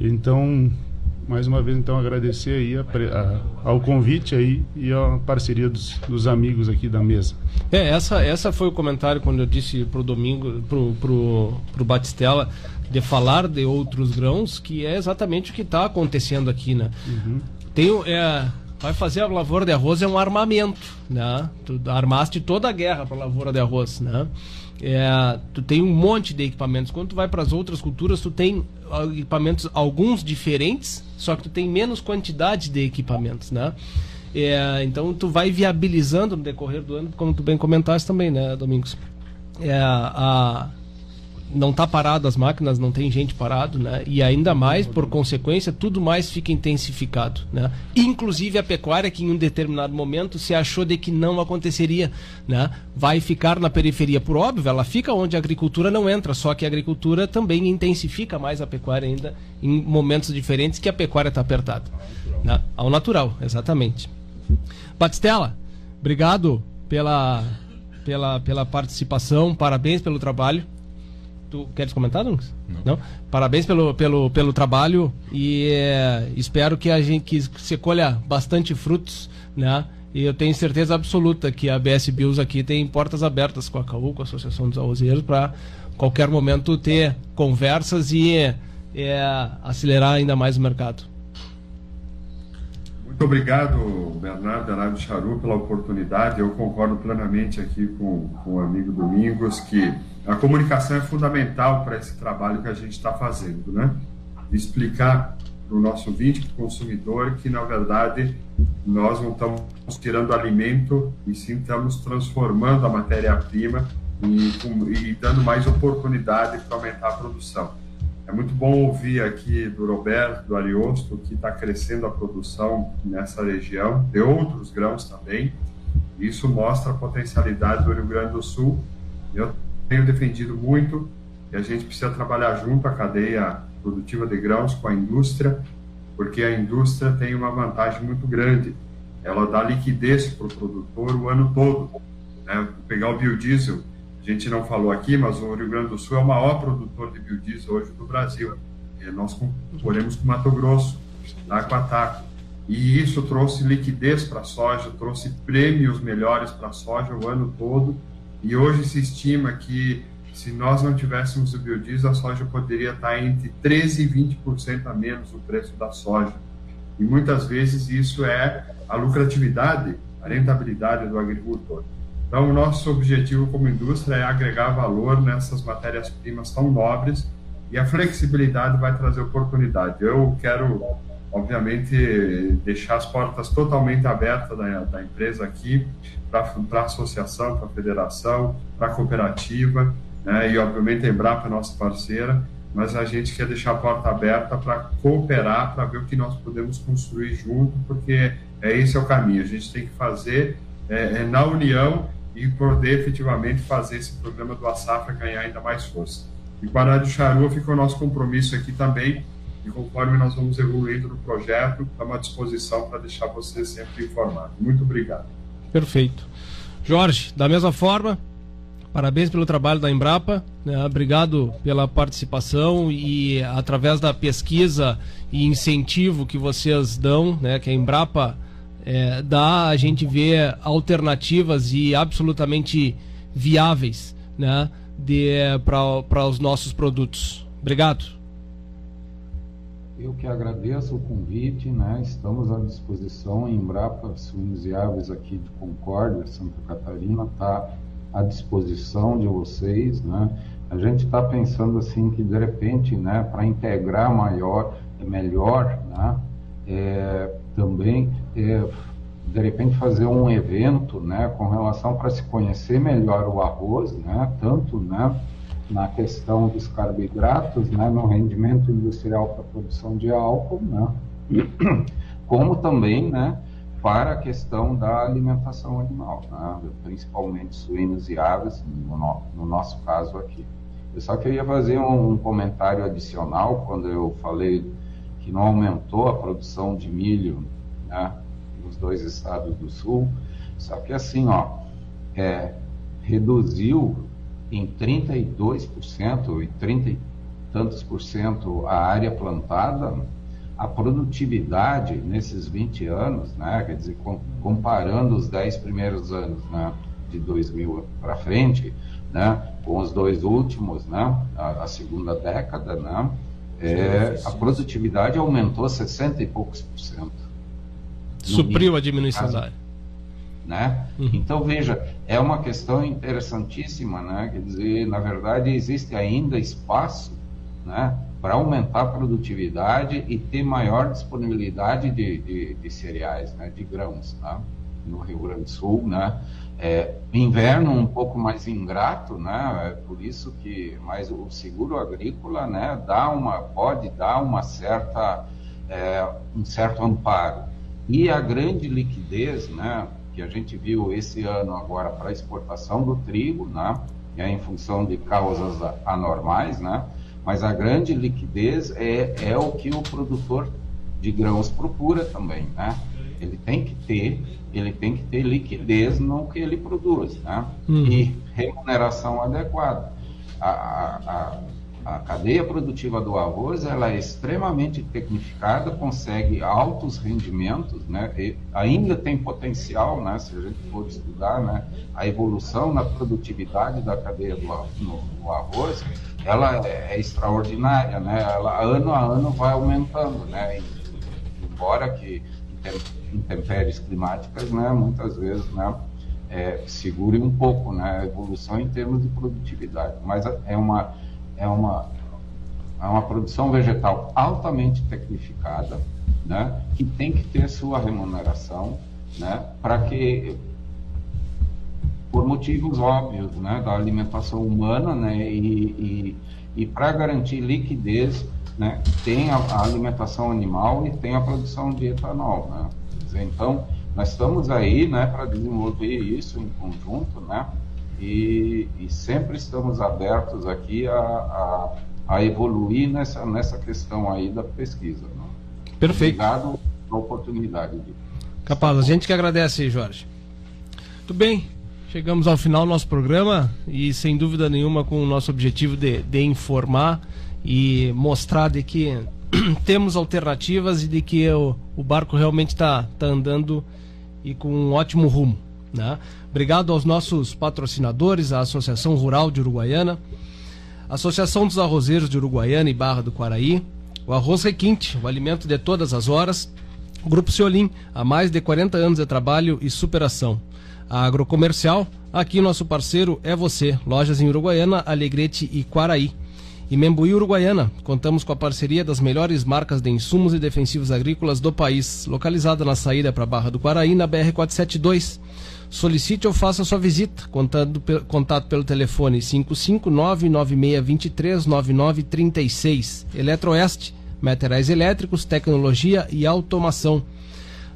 Então, mais uma vez então agradecer aí a, a, ao convite aí e a parceria dos, dos, amigos aqui da mesa. É, essa, essa foi o comentário quando eu disse pro domingo, pro, pro, pro Batistella, de falar de outros grãos, que é exatamente o que está acontecendo aqui, né? Uhum. Tem, é, vai fazer a lavoura de arroz é um armamento, né? Tu armaste toda a guerra para a lavoura de arroz, né? É, tu tem um monte de equipamentos. Quando tu vai para as outras culturas, tu tem equipamentos alguns diferentes, só que tu tem menos quantidade de equipamentos, né? É, então tu vai viabilizando no decorrer do ano, como tu bem comentaste também, né, Domingos? É, a, não está parado as máquinas, não tem gente parado, né? E ainda mais, por consequência, tudo mais fica intensificado, né? Inclusive a pecuária que em um determinado momento se achou de que não aconteceria, né? Vai ficar na periferia por óbvio, ela fica onde a agricultura não entra, só que a agricultura também intensifica mais a pecuária ainda em momentos diferentes que a pecuária está apertada, né? Ao natural, exatamente. Batistela, obrigado pela pela pela participação, parabéns pelo trabalho. Tu queres comentar, Dunks? Não. Não. Parabéns pelo, pelo, pelo trabalho e é, espero que a gente que se colha bastante frutos, né? E eu tenho certeza absoluta que a BS Bills aqui tem portas abertas com a CAU, com a Associação dos Arrozeiros, para qualquer momento ter conversas e é, acelerar ainda mais o mercado. Muito obrigado, Bernardo Arábio Charu, pela oportunidade. Eu concordo plenamente aqui com, com o amigo Domingos que a comunicação é fundamental para esse trabalho que a gente está fazendo, né? Explicar para o nosso ouvinte, para o consumidor, que na verdade nós não estamos tirando alimento e sim estamos transformando a matéria-prima e, e, dando mais oportunidade para aumentar a produção. É muito bom ouvir aqui do Roberto, do Ariosto, que está crescendo a produção nessa região, de outros grãos também. Isso mostra a potencialidade do Rio Grande do Sul. Eu tenho defendido muito que a gente precisa trabalhar junto a cadeia produtiva de grãos com a indústria, porque a indústria tem uma vantagem muito grande. Ela dá liquidez para o produtor o ano todo. Né? Pegar o biodiesel, a gente não falou aqui, mas o Rio Grande do Sul é o maior produtor de biodiesel hoje do Brasil. E nós concorremos com o Mato Grosso, da Aquataco. E isso trouxe liquidez para a soja, trouxe prêmios melhores para a soja o ano todo e hoje se estima que se nós não tivéssemos o biodiesel, a soja poderia estar entre 13% e 20% a menos o preço da soja. E muitas vezes isso é a lucratividade, a rentabilidade do agricultor. Então, o nosso objetivo como indústria é agregar valor nessas matérias-primas tão nobres e a flexibilidade vai trazer oportunidade. Eu quero obviamente, deixar as portas totalmente abertas da, da empresa aqui para a associação, para a federação, para a cooperativa, né? e obviamente a Embrapa é nossa parceira, mas a gente quer deixar a porta aberta para cooperar, para ver o que nós podemos construir junto, porque é esse é o caminho. A gente tem que fazer é, é na união e poder efetivamente fazer esse programa do Asafra ganhar ainda mais força. E com a Rádio Charua fica o nosso compromisso aqui também e conforme nós vamos evoluindo no projeto, estamos à disposição para deixar você sempre informado. Muito obrigado. Perfeito. Jorge, da mesma forma, parabéns pelo trabalho da Embrapa, né? obrigado pela participação e através da pesquisa e incentivo que vocês dão, né? que a Embrapa é, dá, a gente vê alternativas e absolutamente viáveis né? para os nossos produtos. Obrigado. Eu que agradeço o convite, né? Estamos à disposição em Embrapa Suínos e Aves aqui de Concórdia, Santa Catarina, está à disposição de vocês, né? A gente está pensando assim que de repente, né, para integrar maior, melhor, né? É, também é, de repente fazer um evento, né, com relação para se conhecer melhor o arroz, né? Tanto, né? Na questão dos carboidratos, né, no rendimento industrial para a produção de álcool, né, <clears throat> como também, né, para a questão da alimentação animal, né, principalmente suínos e aves, no, no, nosso caso aqui. Eu só queria fazer um, um comentário adicional quando eu falei que não aumentou a produção de milho né, nos dois estados do sul, só que assim, ó, é, reduziu em 32% e 30 e tantos por cento a área plantada, a produtividade nesses 20 anos, né, quer dizer, comparando os 10 primeiros anos né, de 2000 para frente, né, com os dois últimos, né, a, a segunda década, né, é, a produtividade aumentou 60 e poucos por cento. Supriu a diminuição da área. Né? Uhum. Então, veja, é uma questão interessantíssima, né? quer dizer, na verdade, existe ainda espaço né, para aumentar a produtividade e ter maior disponibilidade de, de, de cereais, né, de grãos, né, no Rio Grande do Sul, né, é, inverno um pouco mais ingrato, né? É por isso que, mas o seguro agrícola, né, dá uma, pode dar uma certa, é, um certo amparo. E a grande liquidez, né, que a gente viu esse ano agora para exportação do trigo, né, é em função de causas anormais, né, mas a grande liquidez é, é o que o produtor de grãos procura também, né? Ele tem que ter ele tem que ter liquidez no que ele produz, né? Uhum. E remuneração adequada. A, a, a, cadeia produtiva do arroz ela é extremamente tecnificada, consegue altos rendimentos, né? E ainda tem potencial, né? Se a gente for estudar, né? A evolução na produtividade da cadeia do no, no arroz, ela é, é extraordinária, né? Ela ano a ano vai aumentando, né? Embora que intempéries climáticas, né, muitas vezes, né, é, segure um pouco, né, a evolução em termos de produtividade. Mas é uma é uma é uma produção vegetal altamente tecnificada, né, que tem que ter sua remuneração, né, para que por motivos óbvios, né, da alimentação humana, né, e, e, e para garantir liquidez né, tem a, a, alimentação animal e tem a produção de etanol. Né? Então, nós estamos aí né, para desenvolver isso em conjunto, né? E, e sempre estamos abertos aqui a, a, a, evoluir nessa, nessa questão aí da pesquisa. Né? Perfeito. Obrigado pela oportunidade. De... Capaz, a gente que agradece, Jorge. Muito bem, chegamos ao final do nosso programa e sem dúvida nenhuma com o nosso objetivo de, de informar e mostrar de que <clears throat> temos alternativas e de que o, o barco realmente está tá andando e com um ótimo rumo. Né? Obrigado aos nossos patrocinadores, a Associação Rural de Uruguaiana, Associação dos Arrozeiros de Uruguaiana e Barra do Quaraí, o Arroz Requinte, o alimento de todas as horas, o Grupo Ciolim, há mais de 40 anos de trabalho e superação. A Agrocomercial, aqui nosso parceiro é você, lojas em Uruguaiana, Alegrete e Quaraí. E Membuí Uruguaiana, contamos com a parceria das melhores marcas de insumos e defensivos agrícolas do país, localizada na saída para Barra do Quaraí, na BR-472. Solicite ou faça sua visita, contando, contato pelo telefone 55996239936. Eletroeste, materiais elétricos, tecnologia e automação.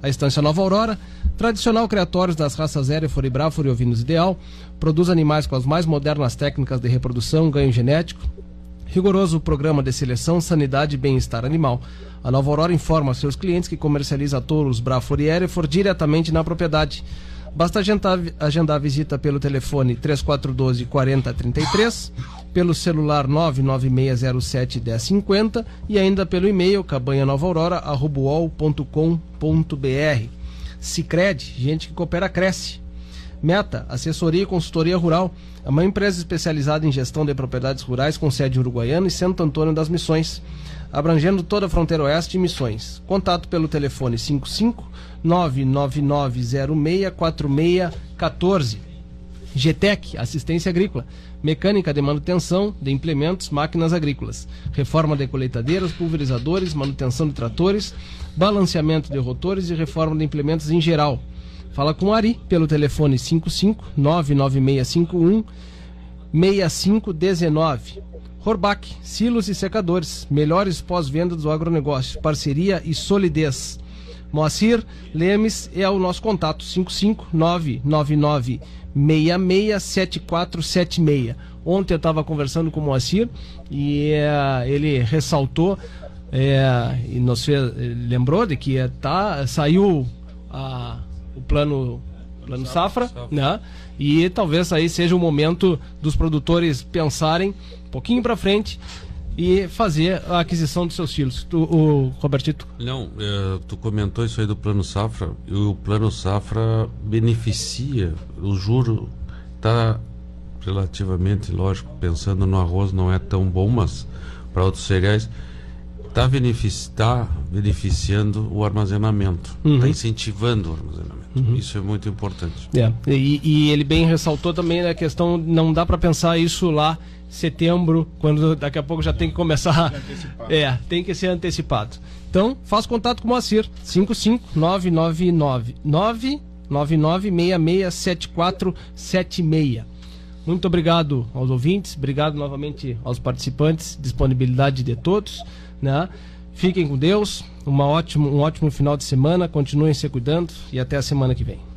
A Estância Nova Aurora, tradicional criatórios das raças Hereford, Braford e Ovinos Ideal, produz animais com as mais modernas técnicas de reprodução, ganho genético, rigoroso programa de seleção, sanidade e bem-estar animal. A Nova Aurora informa seus clientes que comercializa touros Braford e Hereford diretamente na propriedade. Basta agendar, agendar a visita pelo telefone 3412 4033, pelo celular 99607 1050 e ainda pelo e-mail cabanhanovaurora.com.br. Sicredi, gente que coopera cresce. Meta, assessoria e consultoria rural é uma empresa especializada em gestão de propriedades rurais com sede uruguaiana e Santo Antônio das Missões, abrangendo toda a fronteira oeste e missões. Contato pelo telefone 55 999064614. GTEC, assistência agrícola, mecânica de manutenção de implementos, máquinas agrícolas, reforma de colheitadeiras, pulverizadores, manutenção de tratores, balanceamento de rotores e reforma de implementos em geral. Fala com o Ari pelo telefone 55 99651 6519. Horbach, silos e secadores, melhores pós-venda do agronegócio, parceria e solidez. Moacir Lemes é o nosso contato, 55999 667476. Ontem eu estava conversando com o Moacir e é, ele ressaltou é, e nos fez, lembrou de que tá, saiu a, o plano, plano safra, safra, né? E talvez aí seja o momento dos produtores pensarem um pouquinho para frente e fazer a aquisição dos seus filhos. Tu, o Robertito? Não, é, tu comentou isso aí do plano safra. E o plano safra beneficia o juro está relativamente, lógico, pensando no arroz não é tão bom, mas para outros cereais está benefici tá beneficiando o armazenamento, está uhum. incentivando o armazenamento. Uhum. Isso é muito importante. É. E, e, ele bem ressaltou também a questão, não dá para pensar isso lá setembro, quando daqui a pouco já tem que começar. <laughs> É, tem que ser antecipado. Então, faz contato com o Moacir, 55999 999667476. Muito obrigado aos ouvintes, obrigado novamente aos participantes, disponibilidade de todos, né? Fiquem com Deus, uma ótimo, um ótimo final de semana, continuem se cuidando e até a semana que vem.